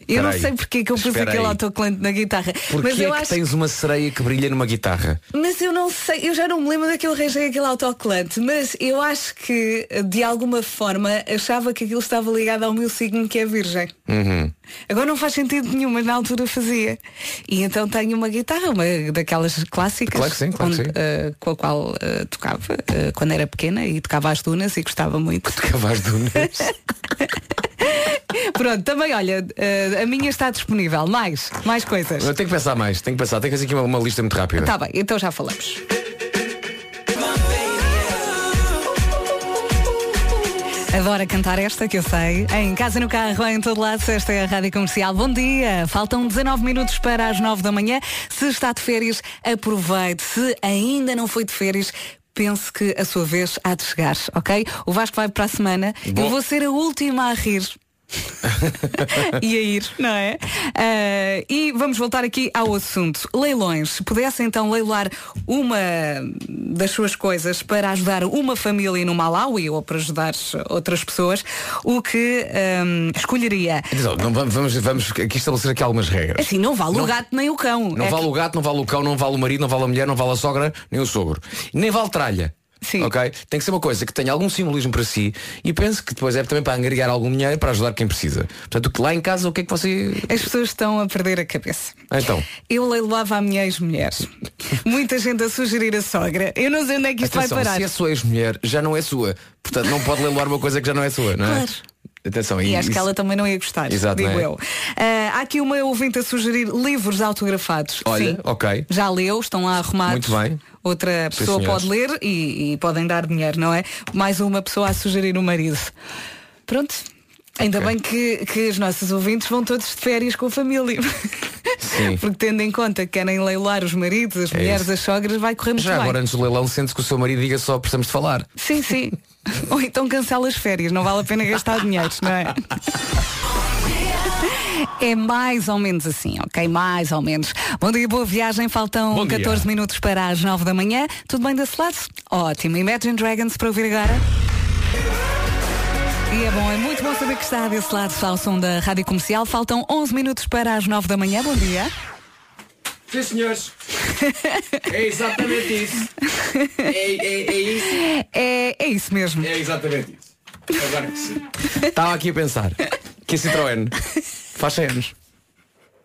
Eu não Espera aí. sei porque é que eu pus aquele aí. autocolante na guitarra. Porquê mas eu é que acho tens uma sereia que brilha numa guitarra? Mas eu não sei, eu já não me lembro daquele arranjei aquele autocolante, mas eu acho que de alguma forma achava que aquilo estava ligado ao meu signo que é virgem. Uhum. Agora não faz sentido nenhum, mas na altura fazia. E então tenho uma guitarra, uma daquelas clássicas Claro que sim, claro que onde, sim. eh, com a qual eh, tocava eh, quando era pequena e tocava as dunas e gostava muito. Tocava as dunas. Pronto, também olha, a minha está disponível. Mais, mais coisas. Eu tenho que pensar mais, tenho que pensar, tenho que fazer aqui uma, uma lista muito rápida. Tá bem, então já falamos. Adora cantar esta que eu sei. Em casa, no carro, em todo lado, esta é a Rádio Comercial. Bom dia! Faltam 19 minutos para as 9 da manhã. Se está de férias, aproveite. Se ainda não foi de férias, pense que a sua vez há de chegar, ok? O Vasco vai para a semana. Bom. Eu vou ser a última a rir. e a ir, não é? Ah, e vamos voltar aqui ao assunto. Leilões. Se pudesse então leiloar uma das suas coisas para ajudar uma família no Malawi ou para ajudar outras pessoas, o que ahm, escolheria? Atenção, não vamos, vamos, aqui estabelecer aqui algumas regras. Assim, não vale o gato nem o cão. Não É vale que- o gato, não vale o cão, não vale o marido, não vale a mulher, não vale a sogra, nem o sogro. Nem vale tralha. Sim. Ok? Tem que ser uma coisa que tenha algum simbolismo para si e penso que depois é também para angariar algum dinheiro para ajudar quem precisa. Portanto, lá em casa, o que é que você. As pessoas estão a perder a cabeça. Então. Eu leiloava a minha ex-mulher. Muita gente a sugerir a sogra. Eu não sei onde é que isto Atenção, vai parar. se é sua ex-mulher, já não é sua. Portanto, não pode leiloar uma coisa que já não é sua, não é? Claro. Atenção, E acho que isso- ela também não ia gostar, Exato, digo é? eu. Ah, há aqui uma ouvinte a sugerir livros autografados. Olha, Sim. ok. Já leu, estão lá arrumados. Muito bem. Outra pessoa pode ler e, e podem dar dinheiro, não é? Mais uma pessoa a sugerir o marido. Pronto. Ainda Ok. bem que, que os nossos ouvintes vão todos de férias com a família. Sim. Porque tendo em conta que querem leiloar os maridos, as É mulheres, isso. as sogras, vai correr muito Já bem. agora, antes do leilão, sente que o seu marido diga só precisamos de falar. Sim, sim. Ou então cancela as férias, não vale a pena gastar dinheiro, não é? É mais ou menos assim, ok? Mais ou menos. Bom dia, boa viagem. Faltam Bom dia. 14 minutos para as 9 da manhã. Tudo bem desse lado? Ótimo. Imagine Dragons para ouvir agora. E é bom, é muito bom saber que está desse lado ao som da Rádio Comercial. Faltam 11 minutos para as 9 da manhã. Bom dia. Sim, senhores. É exatamente isso. É, é, é isso. É, é isso mesmo. É exatamente isso. Agora que sim. Estava aqui a pensar que a Citroën faz 100 anos.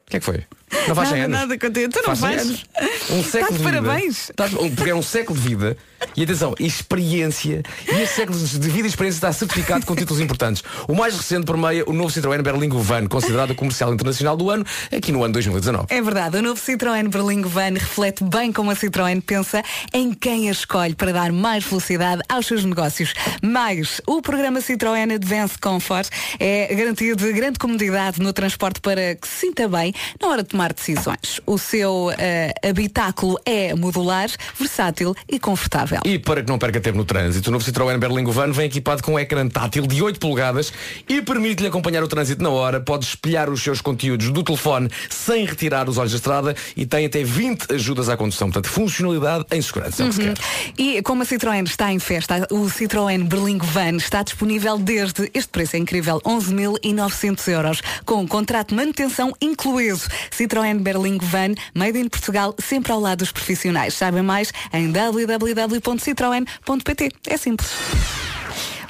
O que é que foi? Não faz 100 Nada, anos. nada contigo. Tu não Faz 100 fazes. Um Estás século de de vida. parabéns. Estás- um- Porque é um século de vida. E atenção, experiência. E este século de vida e experiência está certificado com títulos importantes. O mais recente por meio, o novo Citroën Berlingo Van, considerado o comercial internacional do ano, aqui no ano 2019. É verdade, o novo Citroën Berlingo Van reflete bem como a Citroën pensa em quem a escolhe para dar mais velocidade aos seus negócios. Mais, o programa Citroën Advanced Comfort é garantia de grande comodidade no transporte para que se sinta bem na hora de tomar decisões. O seu eh, habitáculo é modular, versátil e confortável. E para que não perca tempo no trânsito, o novo Citroën Berlingo Van vem equipado com um ecrã tátil de 8 polegadas e permite-lhe acompanhar o trânsito na hora, pode espelhar os seus conteúdos do telefone sem retirar os olhos da estrada e tem até 20 ajudas à condução. Portanto, funcionalidade em segurança. que Uhum. quer. E como a Citroën está em festa, o Citroën Berlingo Van está disponível desde, este preço é incrível, 11.900 euros, com contrato de manutenção incluído. Citroën Berlingo Van, made in Portugal, sempre ao lado dos profissionais. Sabem mais em www.citroen.pt. É simples.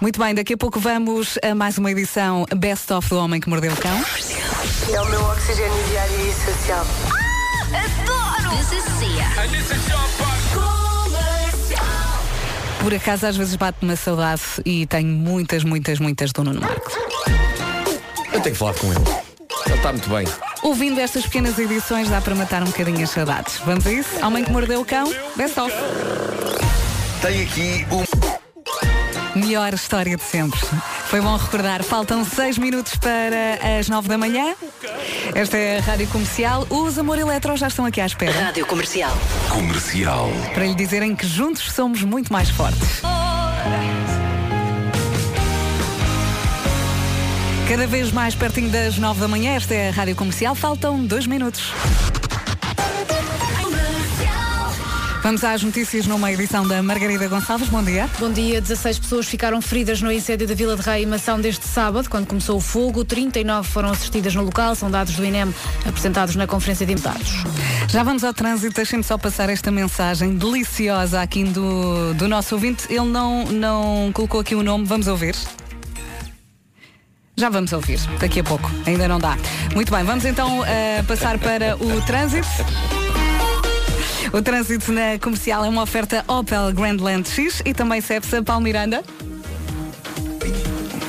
Muito bem, daqui a pouco vamos a mais uma edição Best of do Homem que Mordeu o Cão. É o meu oxigênio diário e essencial. Adoro! This is Cia. Por acaso às vezes bate uma saudade e tenho muitas, muitas, muitas do Nuno Marcos. Eu tenho que falar com ele. Ele está muito bem. Ouvindo estas pequenas edições dá para matar um bocadinho as saudades. Vamos a isso? Homem que mordeu o cão, best of. Tem aqui um. Melhor história de sempre. Foi bom recordar. Faltam seis minutos para as nove da manhã. Esta é a Rádio Comercial. Os Amor Eletro já estão aqui à espera. Rádio Comercial. Comercial. Para lhe dizerem que juntos somos muito mais fortes. Cada vez mais pertinho das nove da manhã, esta é a Rádio Comercial. Faltam dois minutos. Vamos às notícias numa edição da Margarida Gonçalves. Bom dia. Bom dia. 16 pessoas ficaram feridas no incêndio da Vila de Rei e Mação deste sábado, quando começou o fogo. 39 foram assistidas no local. São dados do INEM apresentados na Conferência de Imputados. Já vamos ao trânsito. Deixem-me só passar esta mensagem deliciosa aqui do, do nosso ouvinte. Ele não, não colocou aqui o nome. Vamos ouvir. Já vamos ouvir, daqui a pouco, ainda não dá. Muito bem, vamos então uh, passar para o trânsito. O trânsito na comercial é uma oferta Opel Grandland X e também Cepsa Paulo Miranda.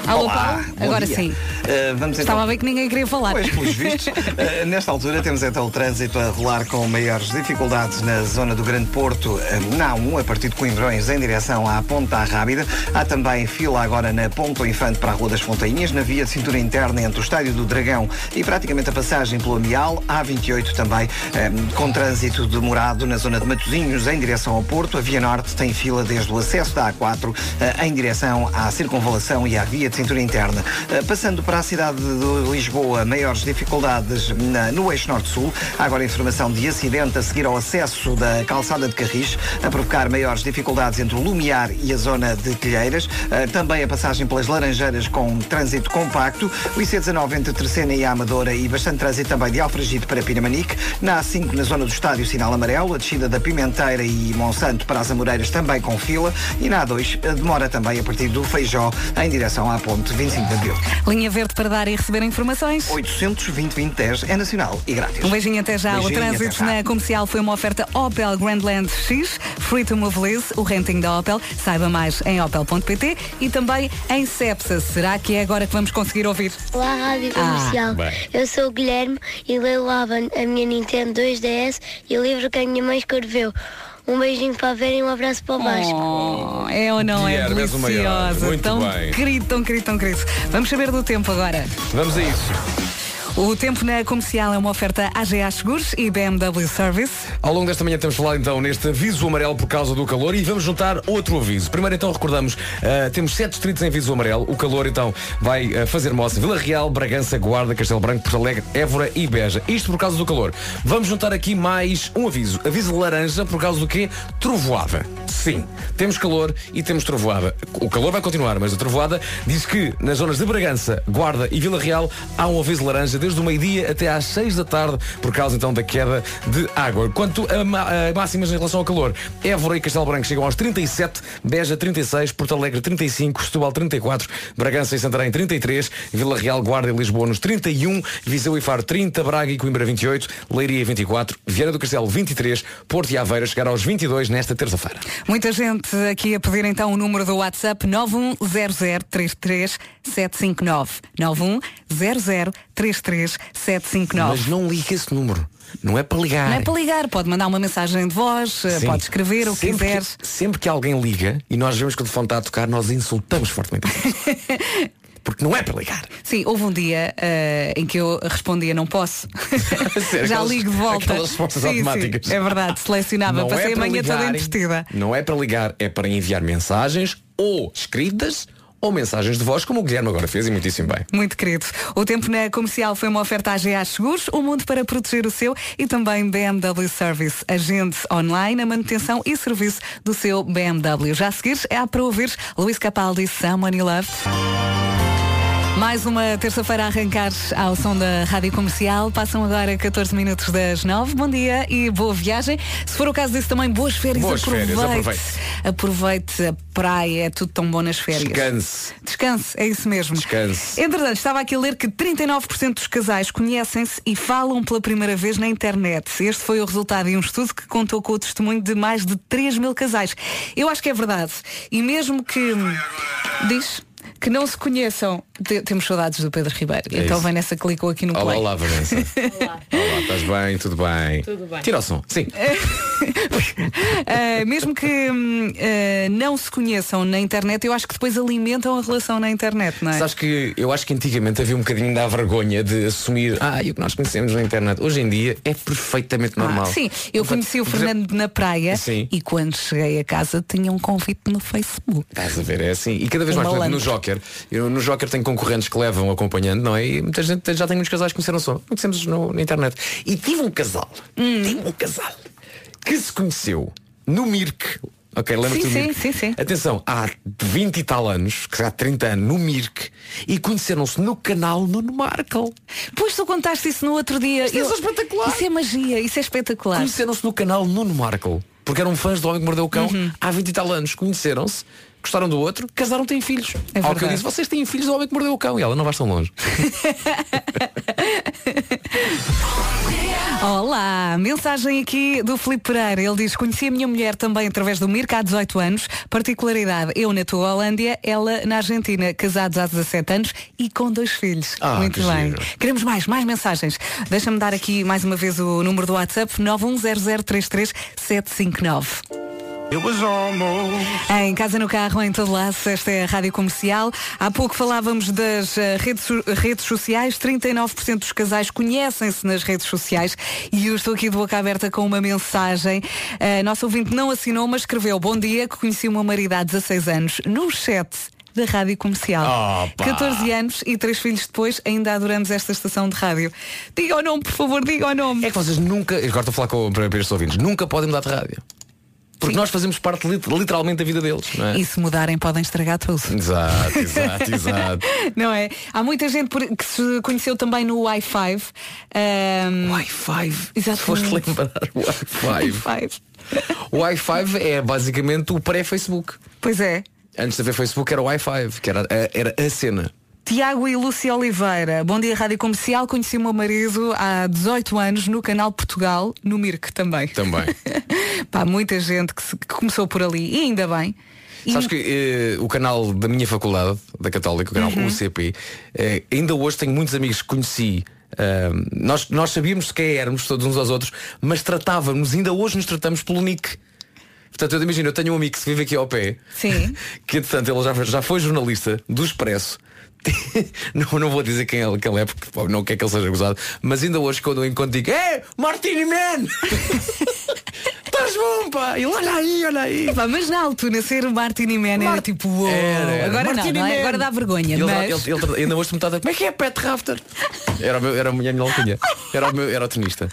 Alô, Paulo? Agora dia. sim. Uh, vamos então... Estava a ver que ninguém queria falar. Pois, pelos vistos. Uh, nesta altura temos então o trânsito a rolar com maiores dificuldades na zona do Grande Porto, uh, na A1, a partir de Coimbrões, em direção à Ponta Rábida. Há também fila agora na Ponta Infante para a Rua das Fontainhas, na via de cintura interna entre o Estádio do Dragão e praticamente a passagem pelo Amial. A28 também um, com trânsito demorado na zona de Matosinhos, em direção ao Porto. A Via Norte tem fila desde o acesso da A4 em direção à circunvalação e à via de cintura interna. Passando para a cidade de Lisboa, maiores dificuldades na- no eixo norte-sul. Há agora informação de acidente a seguir ao acesso da calçada de Carris, a provocar maiores dificuldades entre o Lumiar e a zona de Telheiras. Ah, também a passagem pelas Laranjeiras com trânsito compacto. O IC19 entre Terceira e Amadora e bastante trânsito também de Alfragide para Pinamanique. Na A5, na zona do estádio, sinal amarelo. A descida da Pimenteira e Monsanto para as Amoreiras também com fila. E na A2, a demora também a partir do Feijó em direção à ponte 25 de Abril. Linha verde para dar e receber informações. 820 2010 é nacional e grátis. Um beijinho até já. Beijinho, o trânsito na comercial foi uma oferta Opel Grandland X, Free to Move Lease, o renting da Opel. Saiba mais em opel.pt e também em Cepsa. Será que é agora que vamos conseguir ouvir? Olá, Rádio Ah, Comercial. bem. eu sou o Guilherme e leilava a minha Nintendo 2DS e o livro que a minha mãe escreveu. Um beijinho para a Vera e um abraço para o Vasco. Oh, é ou não Guilherme, é o maior. deliciosa? Muito tão bem. querido, tão querido, tão querido. Vamos saber do tempo agora. Vamos a isso. O tempo na comercial é uma oferta AGA Seguros e BMW Service. Ao longo desta manhã temos falado então neste aviso amarelo por causa do calor e vamos juntar outro aviso. Primeiro então recordamos, ah, temos sete distritos em aviso amarelo. O calor então vai ah, fazer moça Vila Real, Bragança, Guarda, Castelo Branco, Porto Alegre, Évora e Beja. Isto por causa do calor. Vamos juntar aqui mais um aviso. Aviso laranja por causa do quê? Trovoada. Sim, temos calor e temos trovoada. O calor vai continuar, mas a trovoada diz que nas zonas de Bragança, Guarda e Vila Real há um aviso laranja desde o meio-dia até às 6 da tarde por causa então da queda de água. Quanto a, a máximas em relação ao calor, Évora e Castelo Branco chegam aos 37, Beja 36, Porto Alegre 35, Setúbal 34, Bragança e Santarém 33, Vila Real, Guarda e Lisboa nos 31, Viseu e Faro 30, Braga e Coimbra 28, Leiria 24, Vieira do Castelo 23, Porto e Aveira chegar aos 22 nesta terça-feira. Muita gente aqui a pedir então o número do WhatsApp 910033759. 910033759. Mas não liga esse número. Não é para ligar. Não é para ligar, pode mandar uma mensagem de voz, eh, Sim. pode escrever o que quiser. sempre que alguém liga e nós vemos que o telefone está a tocar, nós insultamos fortemente. Porque não é para ligar. Sim, houve um dia eh, em que eu respondia não posso. Sério, Já aquelas- ligo de volta. aquelas respostas Sim, automáticas. sim, é verdade, selecionava. Não Passei é a manhã toda investida. Não é para ligar, é para enviar mensagens ou escritas ou mensagens de voz, como o Guilherme agora fez e muitíssimo bem. Muito querido. O tempo na comercial foi uma oferta AGA Seguros, o mundo para proteger o seu e também BMW Service. Agende online a manutenção e serviço do seu BMW. Já a seguir é para ouvir Luís Capaldi, Someone You Love. Mais uma terça-feira a arrancar ao som da Rádio Comercial. Passam agora 14 minutos das 9. Bom dia e boa viagem. Se for o caso disso também, boas férias. Boas férias, aproveite. Aproveite a praia, é tudo tão bom nas férias. Descanse. Descanse, é isso mesmo. Descanse. Entretanto, estava aqui a ler que 39% dos casais conhecem-se e falam pela primeira vez na internet. Este foi o resultado de um estudo que contou com o testemunho de mais de 3 mil casais. Eu acho que é verdade. E mesmo que. Diz? Que não se conheçam. Te- Temos saudades do Pedro Ribeiro. É então isso. vem nessa clicou aqui no Olá, play. olá, Vanessa. olá. estás bem? Tudo bem? Tudo bem. Tira o som. Sim. Uh, mesmo que uh, não se conheçam na internet, eu acho que depois alimentam a relação na internet, não é? Sabes que eu acho que antigamente havia um bocadinho da vergonha de assumir, ah, e o que nós conhecemos na internet. Hoje em dia é perfeitamente normal. Ah, sim, eu conheci o Fernando na praia Sim. e quando cheguei a casa tinha um convite no Facebook. Estás a ver, é assim. E cada vez mais, por exemplo, no malandro. Joker, eu no Joker tenho concorrentes que levam acompanhando, não é? E muita gente já tem muitos casais que conheceram só. Conhecemos no, na internet. E tive um casal, Hum. tive um casal que se conheceu no Mirk. Ok, lembra-te Sim, do sim, Mirk? sim, sim. Atenção, há 20 e tal anos, que há 30 anos, no Mirk, e conheceram-se no canal Nuno Markle. Pois tu contaste isso no outro dia. Isto é Eu- espetacular. Isso é magia, isso é espetacular. Conheceram-se no canal Nuno Markle. Porque eram fãs do Homem que Mordeu o Cão Uhum. há 20 e tal anos. Conheceram-se, gostaram do outro, casaram, têm filhos. É Ao que eu disse, vocês têm filhos do Homem que Mordeu o Cão. E ela não vai tão longe. Olá, mensagem aqui do Filipe Pereira. Ele diz: Conheci a minha mulher também através do Mirka há 18 anos. Particularidade: eu na tua Holândia, ela na Argentina. Casados há 17 anos e com dois filhos. Ah, Muito que bem. giro. Queremos mais, mais mensagens. Deixa-me dar aqui mais uma vez o número do WhatsApp: 910033759. Em casa, no carro, em todo lado, esta é a Rádio Comercial. Há pouco falávamos das eh, redes, redes sociais. 39% dos casais conhecem-se nas redes sociais. E eu estou aqui de boca aberta com uma mensagem. A nossa ouvinte não assinou, mas escreveu Bom dia, que conheci o meu marido há 16 anos no chat da Rádio Comercial. Opa! 14 anos e três filhos depois, ainda adoramos esta estação de rádio. Diga o nome, por favor, diga o nome. É que vocês nunca, agora estou a falar com, para, para estes ouvintes, nunca podem mudar de rádio. Porque nós fazemos parte lit- literalmente da vida deles, é? E se mudarem, podem estragar tudo. Exato, exato, exato. Não é? Há muita gente que se conheceu também no Wi-Fi. Um... Wi-Fi? Exatamente. Foste lembrar o Wi-Fi. O Wi-Fi é basicamente o pré-Facebook. Pois é. Antes de haver Facebook era o Wi-Fi, que era, era a cena. Tiago e Lúcia Oliveira. Bom dia, Rádio Comercial. Conheci o meu marido há 18 anos no canal Portugal, no Mirk também. Também. Pá, muita gente que, se- que começou por ali. E ainda bem. E- Sabes que eh, o canal da minha faculdade, da Católica, o canal Uhum. UCP, eh, ainda hoje tenho muitos amigos que conheci. ah, nós, nós sabíamos quem éramos todos uns aos outros, mas tratávamos, ainda hoje nos tratamos pelo nick. Portanto, eu imagino, eu tenho um amigo que se vive aqui ao pé, Sim. que entretanto ele já, já foi jornalista do Expresso. não, não vou dizer quem ele, que ele é, porque não quer que ele seja gozado, mas ainda hoje quando eu encontro digo, é Martini Man! Bom, pá! E ele, olha aí, olha aí! Pá, mas na altura ser Martini Man era tipo uou. Era, era. Agora Martini não, não é? Agora dá vergonha. Ele, mas... ele, ele, ainda hoje me está a dizer, como é que é Pet Rafter? Era, o meu, era a minha alcunha. Era o meu, era o tenista.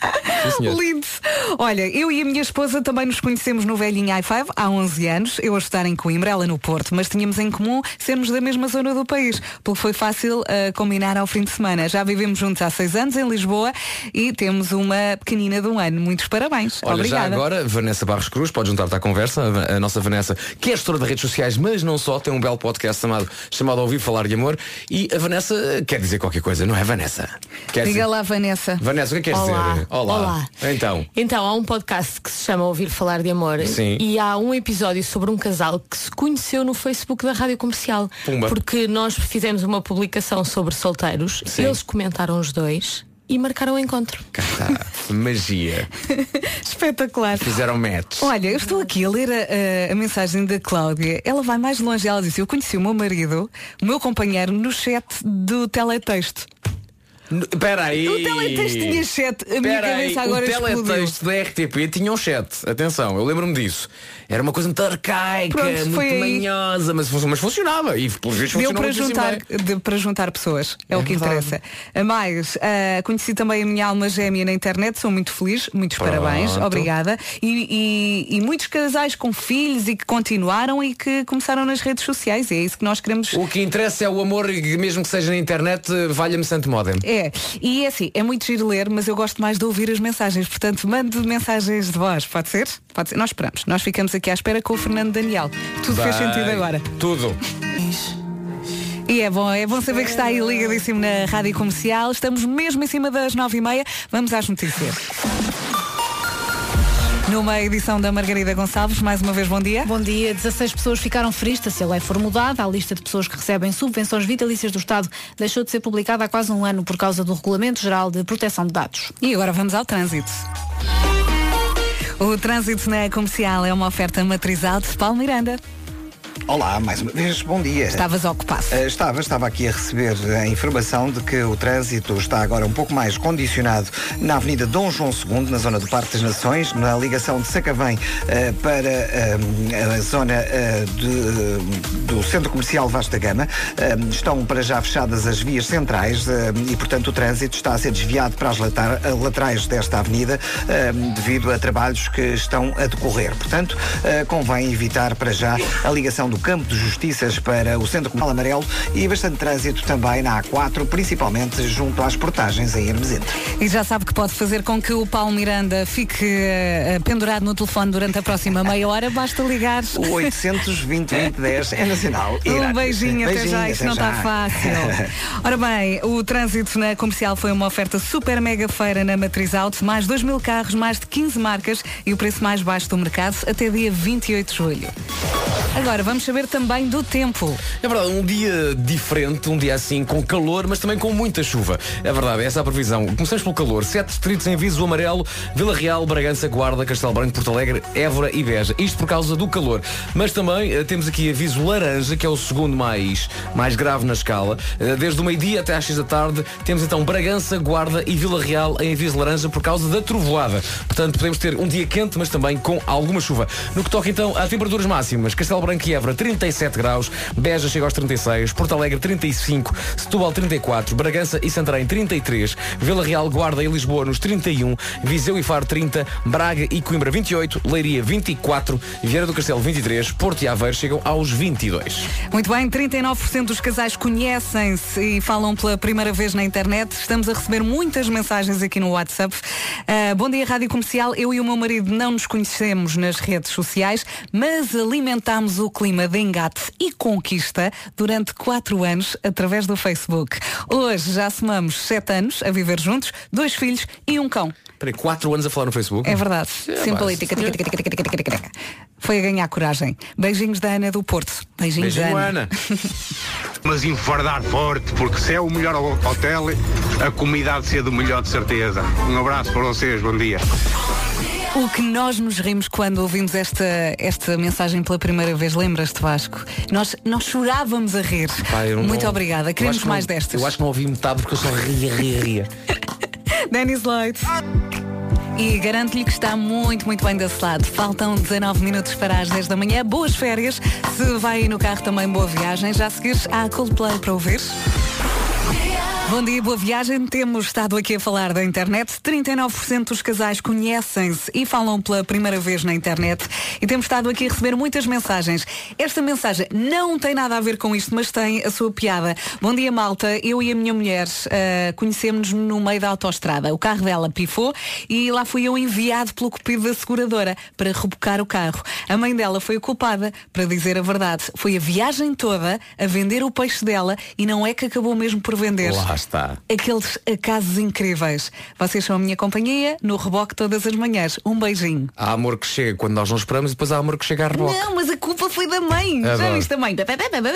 Lindo. Olha, eu e a minha esposa também nos conhecemos no velhinho i5 há 11 anos. Eu a estar em Coimbra, ela no Porto, mas tínhamos em comum sermos da mesma zona do país, porque foi fácil ah, combinar ao fim de semana. Já vivemos juntos há 6 anos em Lisboa e temos uma pequenina de um ano. Muitos parabéns. Olha, Obrigada. já agora, Vanessa Barros Cruz, pode juntar-te à conversa. A, a nossa Vanessa, que é gestora de redes sociais, mas não só, tem um belo podcast chamado, chamado Ouvir Falar de Amor. E a Vanessa eh, quer dizer qualquer coisa, não é, Vanessa? Quer Diga dizer... lá, Vanessa. Vanessa, o que é que queres Olá. dizer? Olá. Então. Então, há um podcast que se chama Ouvir Falar de Amor Sim. e há um episódio sobre um casal que se conheceu no Facebook da Rádio Comercial. Pumba. Porque nós fizemos uma publicação sobre solteiros, Sim. eles comentaram os dois e marcaram o encontro. Está. Magia. Espetacular. Fizeram match. Olha, eu estou aqui a ler a, a- a mensagem da Cláudia. Ela vai mais longe. Ela disse: Eu conheci o meu marido, o meu companheiro, no chat do teletexto. Espera aí. O teletexto tinha chat. A minha Espera aí, cabeça agora o teletexto da RTP tinha um chat. Atenção, eu lembro-me disso. Era uma coisa muito arcaica, Pronto, muito aí. manhosa, mas, mas funcionava. E pelos vistos Deu para muitíssimo juntar, de- para juntar pessoas, é, É o que verdade. interessa. A mais, ah, conheci também a minha alma gêmea na internet, sou muito feliz, muitos Pronto. parabéns, obrigada. E, e- e muitos casais com filhos e que continuaram e que começaram nas redes sociais, e é isso que nós queremos. O que interessa é o amor, e mesmo que seja na internet, valha-me santo modem. É, e é assim, é muito giro ler, mas eu gosto mais de ouvir as mensagens, portanto, mande mensagens de voz, pode ser? Pode ser. Nós esperamos, nós ficamos aqui à espera com o Fernando Daniel. Tudo fez Bem, sentido agora. Tudo. E é bom, é bom saber que está aí ligadíssimo na Rádio Comercial. Estamos mesmo em cima das nove e meia. Vamos às notícias. Numa edição da Margarida Gonçalves, mais uma vez bom dia. Bom dia. 16 pessoas ficaram feristas se a lei for mudada. A lista de pessoas que recebem subvenções vitalícias do Estado deixou de ser publicada há quase um ano por causa do Regulamento Geral de Proteção de Dados. E agora vamos ao trânsito. O trânsito na comercial é uma oferta matrizal de Paulo Miranda. Olá, mais uma vez, bom dia. Estavas ocupado. Uh, estava, estava aqui a receber a informação de que o trânsito está agora um pouco mais condicionado na Avenida Dom João II, na zona do Parque das Nações, na ligação de Sacavém uh, para uh, a zona de, do Centro Comercial Vasta Gama. estão para já fechadas as vias centrais e, portanto, o trânsito está a ser desviado para as laterais desta avenida devido a trabalhos que estão a decorrer. Portanto, convém evitar para já a ligação do Campo de Justiças para o Centro Comunal Amarelo e bastante trânsito também na A4, principalmente junto às portagens em Hermesinde. E já sabe que pode fazer com que o Paulo Miranda fique uh, pendurado no telefone durante a próxima meia hora, basta ligar. O 820 10 é nacional. Um beijinho, até já, isto não está fácil. Ora bem, o trânsito na comercial foi uma oferta super mega feira na Matriz Auto, mais 2 mil carros, mais de 15 marcas e o preço mais baixo do mercado até dia 28 de julho. Agora vamos saber também do tempo. É verdade, um dia diferente, um dia assim com calor, mas também com muita chuva. É verdade, essa é a previsão. Começamos pelo calor. Sete distritos em viso amarelo, Vila Real, Bragança, Guarda, Castelo Branco, Porto Alegre, Évora e Beja. Isto por causa do calor. Mas também uh, temos aqui aviso laranja, que é o segundo mais, mais grave na escala. Uh, desde o meio-dia até às 6 da tarde, temos então Bragança, Guarda e Vila Real em aviso laranja por causa da trovoada. Portanto, podemos ter um dia quente, mas também com alguma chuva. No que toca então a temperaturas máximas, Castelo Branco e Évora 37 graus, Beja chega aos 36, Porto Alegre 35, Setúbal 34, Bragança e Santarém 33, Vila Real, Guarda e Lisboa nos 31, Viseu e Faro 30, Braga e Coimbra 28, Leiria 24, Vieira do Castelo 23, Porto e Aveiro chegam aos 22. Muito bem, 39% dos casais conhecem-se e falam pela primeira vez na internet. Estamos a receber muitas mensagens aqui no WhatsApp. Uh, bom dia, Rádio Comercial. Eu e o meu marido não nos conhecemos nas redes sociais, mas alimentámos o clima de engate e conquista durante quatro anos através do Facebook. Hoje já somamos sete anos a viver juntos, dois filhos e um cão. Peraí, quatro anos a falar no Facebook? É verdade. É, Sim, política. Foi a ganhar coragem. Beijinhos da Ana do Porto. Beijinhos Beijinho, da Ana. Ana. Mas enfardar forte, porque se é o melhor hotel, a comida há de ser do melhor de certeza. Um abraço para vocês, bom dia. O que nós nos rimos quando ouvimos esta, esta mensagem pela primeira vez, lembras-te, Vasco? Nós, nós chorávamos a rir. Muito não, obrigada. Queremos mais não, destas. Eu acho que não ouvi metade porque eu só ria, ria, ria. Dennis Lloyd. E garanto-lhe que está muito, muito bem desse lado. Faltam 19 minutos para as 10 da manhã. Boas férias. Se vai aí no carro também, boa viagem. Já seguires à Coldplay para ouvir. Bom dia, boa viagem. Temos estado aqui a falar da internet. 39% dos casais conhecem-se e falam pela primeira vez na internet. E temos estado aqui a receber muitas mensagens. Esta mensagem não tem nada a ver com isto, mas tem a sua piada. Bom dia, malta. Eu e a minha mulher uh, conhecemos-nos no meio da autoestrada. O carro dela pifou e lá fui eu enviado pelo cupido da seguradora para rebocar o carro. A mãe dela foi culpada, para dizer a verdade. Foi a viagem toda a vender o peixe dela e não é que acabou mesmo por vender. Lá está. Aqueles acasos incríveis. Vocês são a minha companhia no reboque todas as manhãs. Um beijinho. Há amor que chega quando nós não esperamos e depois há amor que chega a reboque. Não, mas a culpa foi da mãe. É Já verdade. viste a mãe?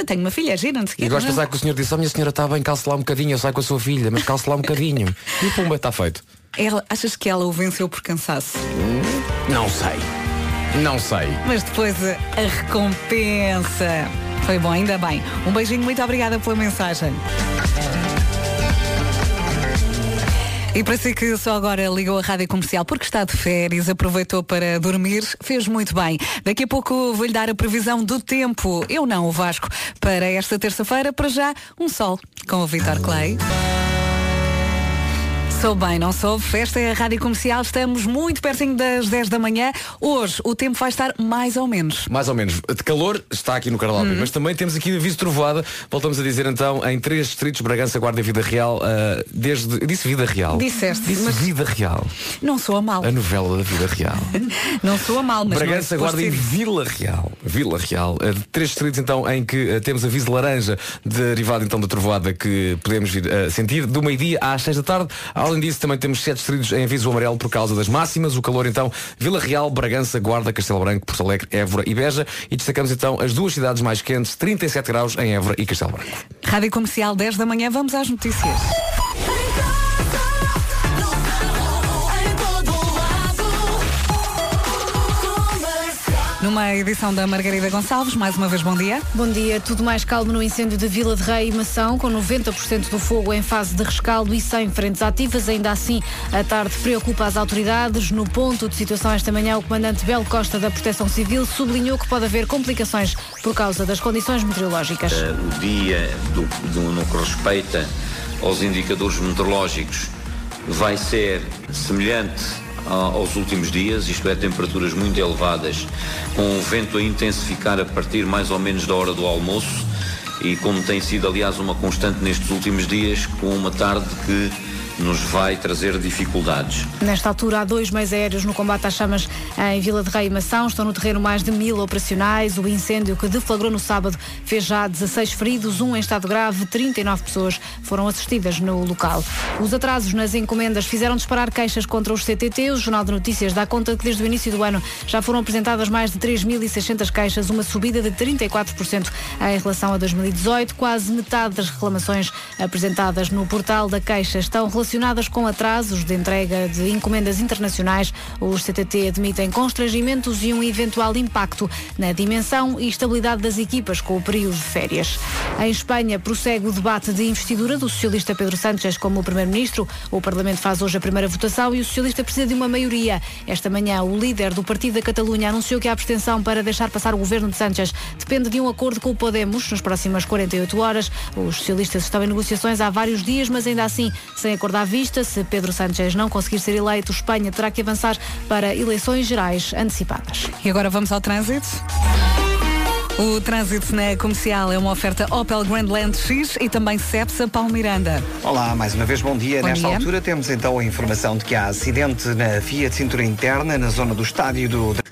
Tenho uma filha, gira, não sei o quê. E gosto de pensar que o senhor disse, oh minha senhora está bem, calce lá um bocadinho, eu saio com a sua filha, mas calce lá um bocadinho. E pumba, está feito. Ela, achas que ela o venceu por cansaço? Não sei. Não sei. Mas depois a, a recompensa. Foi bom, ainda bem. Um beijinho, muito obrigada pela mensagem. E para si que só agora ligou a rádio comercial porque está de férias, aproveitou para dormir, fez muito bem. Daqui a pouco vou-lhe dar a previsão do tempo. Eu não, o Vasco. Para esta terça-feira, para já, um sol com o Vitor Clay. Sou bem, não sou? Esta é a Rádio Comercial, estamos muito pertinho das 10 da manhã. Hoje o tempo vai estar mais ou menos. Mais ou menos. De calor está aqui no Carlópio, mas também temos aqui aviso trovoada. Voltamos a dizer então em três distritos, Bragança, Guarda e Vida Real, ah, desde. Disse Vida Real. Disseste, Disse mas Vida Real. não sou a mal. A novela da Vida Real. Não sou a mal, mas Bragança, não é Guarda e. Vila Real. Vila Real. Uh, três distritos então em que uh, temos aviso laranja derivado então da trovoada que podemos vir a sentir do meio-dia às seis da tarde. Além disso também temos sete distritos em aviso amarelo por causa das máximas. O calor então Vila Real, Bragança, Guarda, Castelo Branco, Porto Alegre, Évora e Beja. E destacamos então as duas cidades mais quentes, 37 graus em Évora e Castelo Branco. Rádio Comercial 10 da manhã, vamos às notícias. Numa edição da Margarida Gonçalves. Mais uma vez, bom dia. Bom dia. Tudo mais calmo no incêndio de Vila de Rei e Mação, com 90% do fogo em fase de rescaldo e sem frentes ativas. Ainda assim, a tarde preocupa as autoridades. No ponto de situação esta manhã, o comandante Belo Costa da Proteção Civil sublinhou que pode haver complicações por causa das condições meteorológicas. Eh, o dia do, do- no que respeita aos indicadores meteorológicos vai ser semelhante aos últimos dias, isto é, temperaturas muito elevadas, com o vento a intensificar a partir mais ou menos da hora do almoço. E como tem sido, aliás, uma constante nestes últimos dias, com uma tarde que nos vai trazer dificuldades. Nesta altura, há dois meios aéreos no combate às chamas em Vila de Rei e Mação. Estão no terreno mais de mil operacionais. O incêndio que deflagrou no sábado fez já 16 feridos, um em estado grave. 39 pessoas foram assistidas no local. Os atrasos nas encomendas fizeram disparar queixas contra os CTT. O Jornal de Notícias dá conta que desde o início do ano já foram apresentadas mais de 3.600 queixas, uma subida de 34% em relação a 2018. Quase metade das reclamações apresentadas no portal da Queixa estão relacionadas com atrasos de entrega de encomendas internacionais. Os CTT admitem constrangimentos e um eventual impacto na dimensão e estabilidade das equipas com o período de férias. Em Espanha, prossegue o debate de investidura do socialista Pedro Sánchez como primeiro-ministro. O Parlamento faz hoje a primeira votação e o socialista precisa de uma maioria. Esta manhã, o líder do Partido da Catalunha anunciou que a abstenção para deixar passar o governo de Sánchez depende de um acordo com o Podemos nas próximas 48 horas. Os socialistas estão em negociações há vários dias, mas ainda assim sem acordo à vista. Se Pedro Sánchez não conseguir ser eleito, Espanha terá que avançar para eleições gerais antecipadas. E agora vamos ao trânsito. O trânsito na comercial é uma oferta Opel Grandland X e também Cepsa Paulo Miranda. Olá, mais uma vez bom dia. Bom Nesta dia. altura temos então a informação de que há acidente na via de cintura interna na zona do estádio do.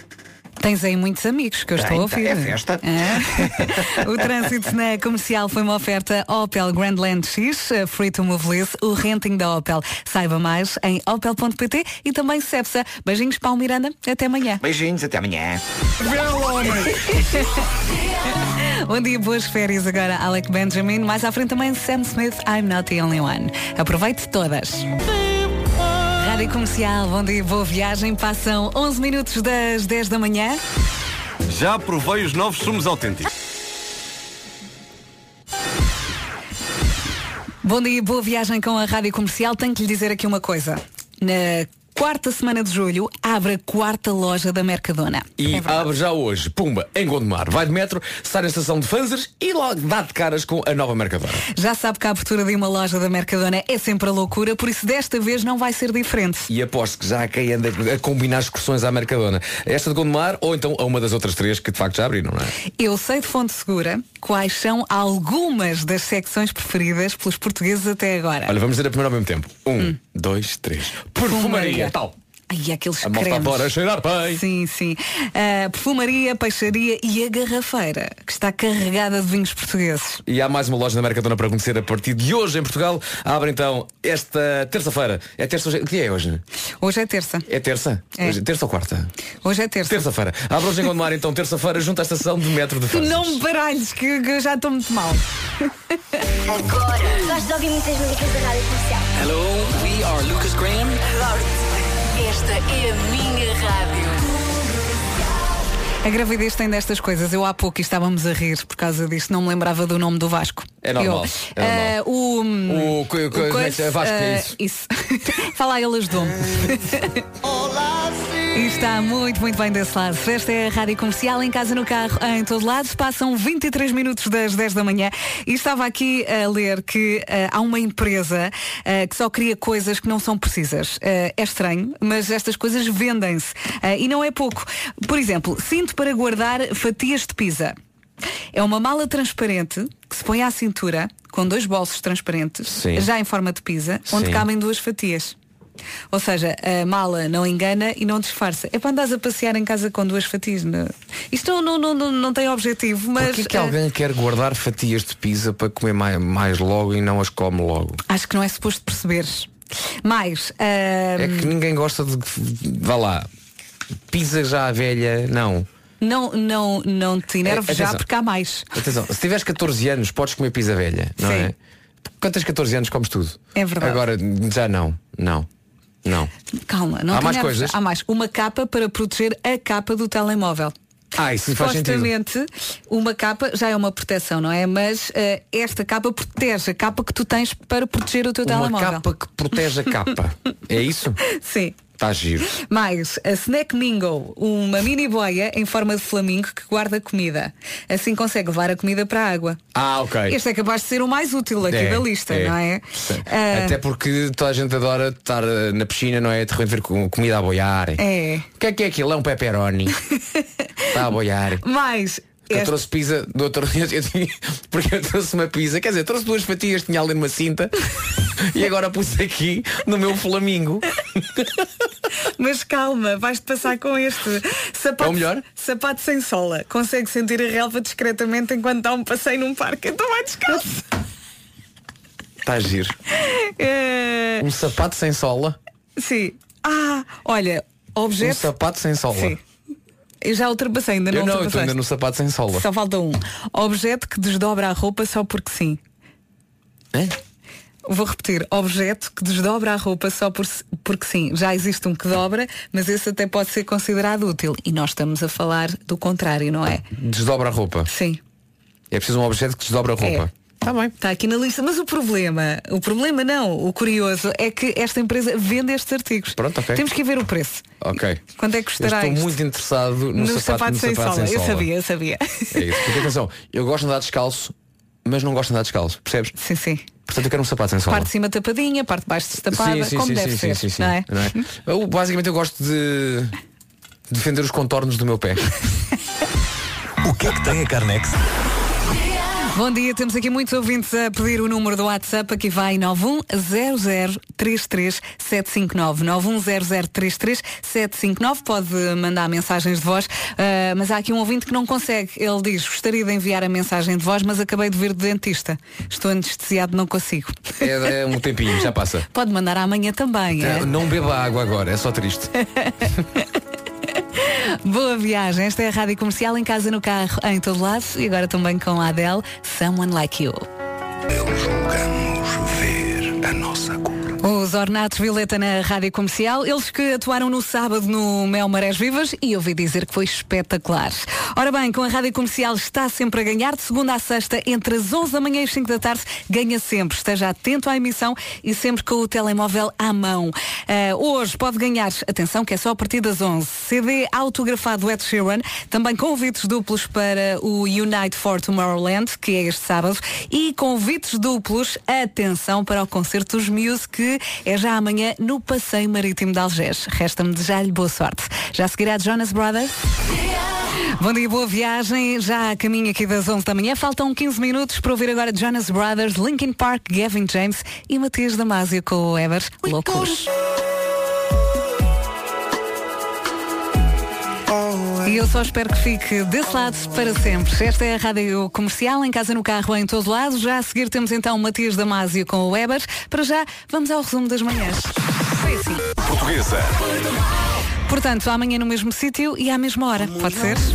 Tens aí muitos amigos que eu estou a ouvir. É festa. É. o trânsito na comercial foi uma oferta Opel Grandland X, eh, Free to Move Lease, o renting da Opel. Saiba mais em opel.pt e também Cepsa. Beijinhos, Paulo Miranda. Até amanhã. Beijinhos, até amanhã. Bom dia, boas férias agora, Alec Benjamin. Mais à frente também Sam Smith, I'm Not the Only One. Aproveite todas. Rádio Comercial, bom dia, boa viagem. Passam 11 minutos das 10 da manhã. Já provei os novos sumos autênticos. Bom dia, boa viagem com a Rádio Comercial. Tenho que lhe dizer aqui uma coisa. Na quarta semana de julho, abre a quarta loja da Mercadona. E abre já hoje, pumba, em Gondomar. Vai de metro, sai na estação de Fanzers e logo dá de caras com a nova Mercadona. Já sabe que a abertura de uma loja da Mercadona é sempre a loucura, por isso desta vez não vai ser diferente. E aposto que já há quem anda a combinar excursões à Mercadona. Esta de Gondomar ou então a uma das outras três que de facto já abriram, não é? Eu sei de fonte segura quais são algumas das secções preferidas pelos portugueses até agora. Olha, vamos dizer a primeira ao mesmo tempo. Um, dois, três. Perfumaria, tal. Ai, aqueles A cremes. adora cheirar bem. Sim, sim. Ah, perfumaria, peixaria e a garrafeira, que está carregada de vinhos portugueses. E há mais uma loja da Mercadona para conhecer a partir de hoje em Portugal. Abre então esta terça-feira. É terça hoje? O que é hoje? Hoje é terça. É terça? É. Hoje- terça ou quarta? Hoje é terça. Terça-feira. Abre hoje em Gondomar então, terça-feira, junto à estação de metro de não me baralhes, que, que eu já estou muito mal. Agora. Gosto de ouvir muitas músicas da rádio comercial. Hello, we are Lucas Graham. Adoro-te. Esta é a minha rádio. A gravidez tem destas coisas. Eu há pouco estávamos a rir por causa disto. Não me lembrava do nome do Vasco. É normal, Eu, é ah, o, O co- co- como é que é? Vasco, é ah, isso? Isso. Fala a elas dom. E está muito, muito bem desse lado. Esta é a Rádio Comercial, em casa, no carro, em todo lado. Passam 23 minutos das 10 da manhã e estava aqui a ler que ah, há uma empresa ah, que só cria coisas que não são precisas. Ah, é estranho, mas estas coisas vendem-se. E não é pouco. Por exemplo, cinto para guardar fatias de pizza. É uma mala transparente que se põe à cintura com dois bolsos transparentes, Sim. já em forma de pizza, onde Sim. cabem duas fatias. Ou seja, a mala não engana e não disfarça. É para andares a passear em casa com duas fatias. Não. Isto não, não, não, não, tem objetivo, mas Porquê que eh, alguém quer guardar fatias de pizza para comer mais, mais logo e não as come logo? acho que não é suposto perceberes. Mais, eh, É que ninguém gosta de. Vá lá. Pizza já velha, não. não, não, não te enerves É, já porque há mais. Atenção, se tiveres 14 anos, podes comer pizza velha, não Sim. é? Quando tens 14 anos, comes tudo. É verdade. Agora, já não. Não. Não. Calma, não Há mais coisas? Há mais. Uma capa para proteger a capa do telemóvel. Ah, isso faz sentido. Supostamente, uma capa já é uma proteção, não é? Mas eh, esta capa protege a capa que tu tens para proteger o teu Uma telemóvel. capa que protege a capa. É isso? Sim. Está giro. Mais, a Snack Mingo, uma mini boia em forma de flamingo que guarda comida. Assim consegue levar a comida para a água. Ah, ok. Este é capaz de ser o mais útil aqui É, da lista, é. não é? Ah, Até porque toda a gente adora estar eh, na piscina, não é? De ver com comida a boiar. É. O que é que é aquilo? É um pepperoni. Está a boiar. Mais, Eu trouxe pizza do outro dia, eu tinha- porque eu trouxe uma pizza, quer dizer, trouxe duas fatias, tinha ali numa cinta e agora pus aqui no meu flamingo. Mas calma, vais-te passar com este sapato, É o melhor? sapato sem sola. Consegue sentir a relva discretamente enquanto dá um passeio num parque. Então vai descalço. Está a giro. É, Um sapato sem sola. Sim. Ah, olha, Um objeto. sapato sem sola. Sim. Eu já ultrapassei, ainda não Eu não, eu estou ainda no sapato sem sola. Só falta um. Objeto que desdobra a roupa só porque sim. Hã? Vou repetir, objeto que desdobra a roupa só por, porque sim. Já existe um que dobra, mas esse até pode ser considerado útil. E nós estamos a falar do contrário, não é? Desdobra a roupa. Sim. É preciso um objeto que desdobra a roupa. Está bem. Está aqui na lista. Mas o problema, o problema não, o curioso é que esta empresa vende estes artigos. Pronto, ok. Temos que ver o preço. Ok. Quanto é que Eu custará estou isto? muito interessado no, no sapato, no sem, sapato sola. sem Eu sola. sabia, eu sabia. É isso. Porque atenção, eu gosto de andar descalço, mas não gosto de andar descalço. Percebes? Sim, sim. Portanto eu quero um sapato sem sola. Parte de cima tapadinha, parte de baixo destapada, como deve ser. não é? não é? Eu, basicamente eu gosto de defender os contornos do meu pé. O que é que tem a Carnex? Bom dia, temos aqui muitos ouvintes a pedir o número do WhatsApp, aqui vai 910033759 910033759 pode mandar mensagens de voz, ah, mas há aqui um ouvinte que não consegue, ele diz, gostaria de enviar a mensagem de voz, mas acabei de vir do dentista, estou anestesiado, não consigo É, é um tempinho, já passa. pode mandar amanhã também é? Não beba água agora, é só triste. Boa viagem, esta é a Rádio Comercial em casa, no carro, em todo lado. E agora também com a Adele, Someone Like You. Julgamos Os Ornatos Violeta na Rádio Comercial, eles que atuaram no sábado no Mel Marés Vivas e ouvi dizer que foi espetacular. Ora bem, com a Rádio Comercial está sempre a ganhar, de segunda a sexta, entre as 11 da manhã e as 5 da tarde, ganha sempre. Esteja atento à emissão e sempre com o telemóvel à mão. Ah, hoje pode ganhar, atenção que é só a partir das 11, CD autografado Ed Sheeran, também convites duplos para o Unite for Tomorrowland, que é este sábado, e convites duplos, atenção, para o concerto dos Muse, é já amanhã no Passeio Marítimo de Algés. Resta-me desejar-lhe boa sorte. Já seguirá Jonas Brothers? Bom dia, boa viagem. Já a caminho aqui das 11 da manhã. Faltam 15 minutos para ouvir agora Jonas Brothers, Linkin Park, Gavin James e Matias Damasio com o Ever. Loucos. E eu só espero que fique desse lado para sempre. Esta é a Rádio Comercial, em casa, no carro, em todo lado. Já a seguir temos então Matias Damasio com o Weber. Para já, vamos ao resumo das manhãs. Foi assim. Portuguesa. Portanto, amanhã no mesmo sítio e à mesma hora. Pode ser?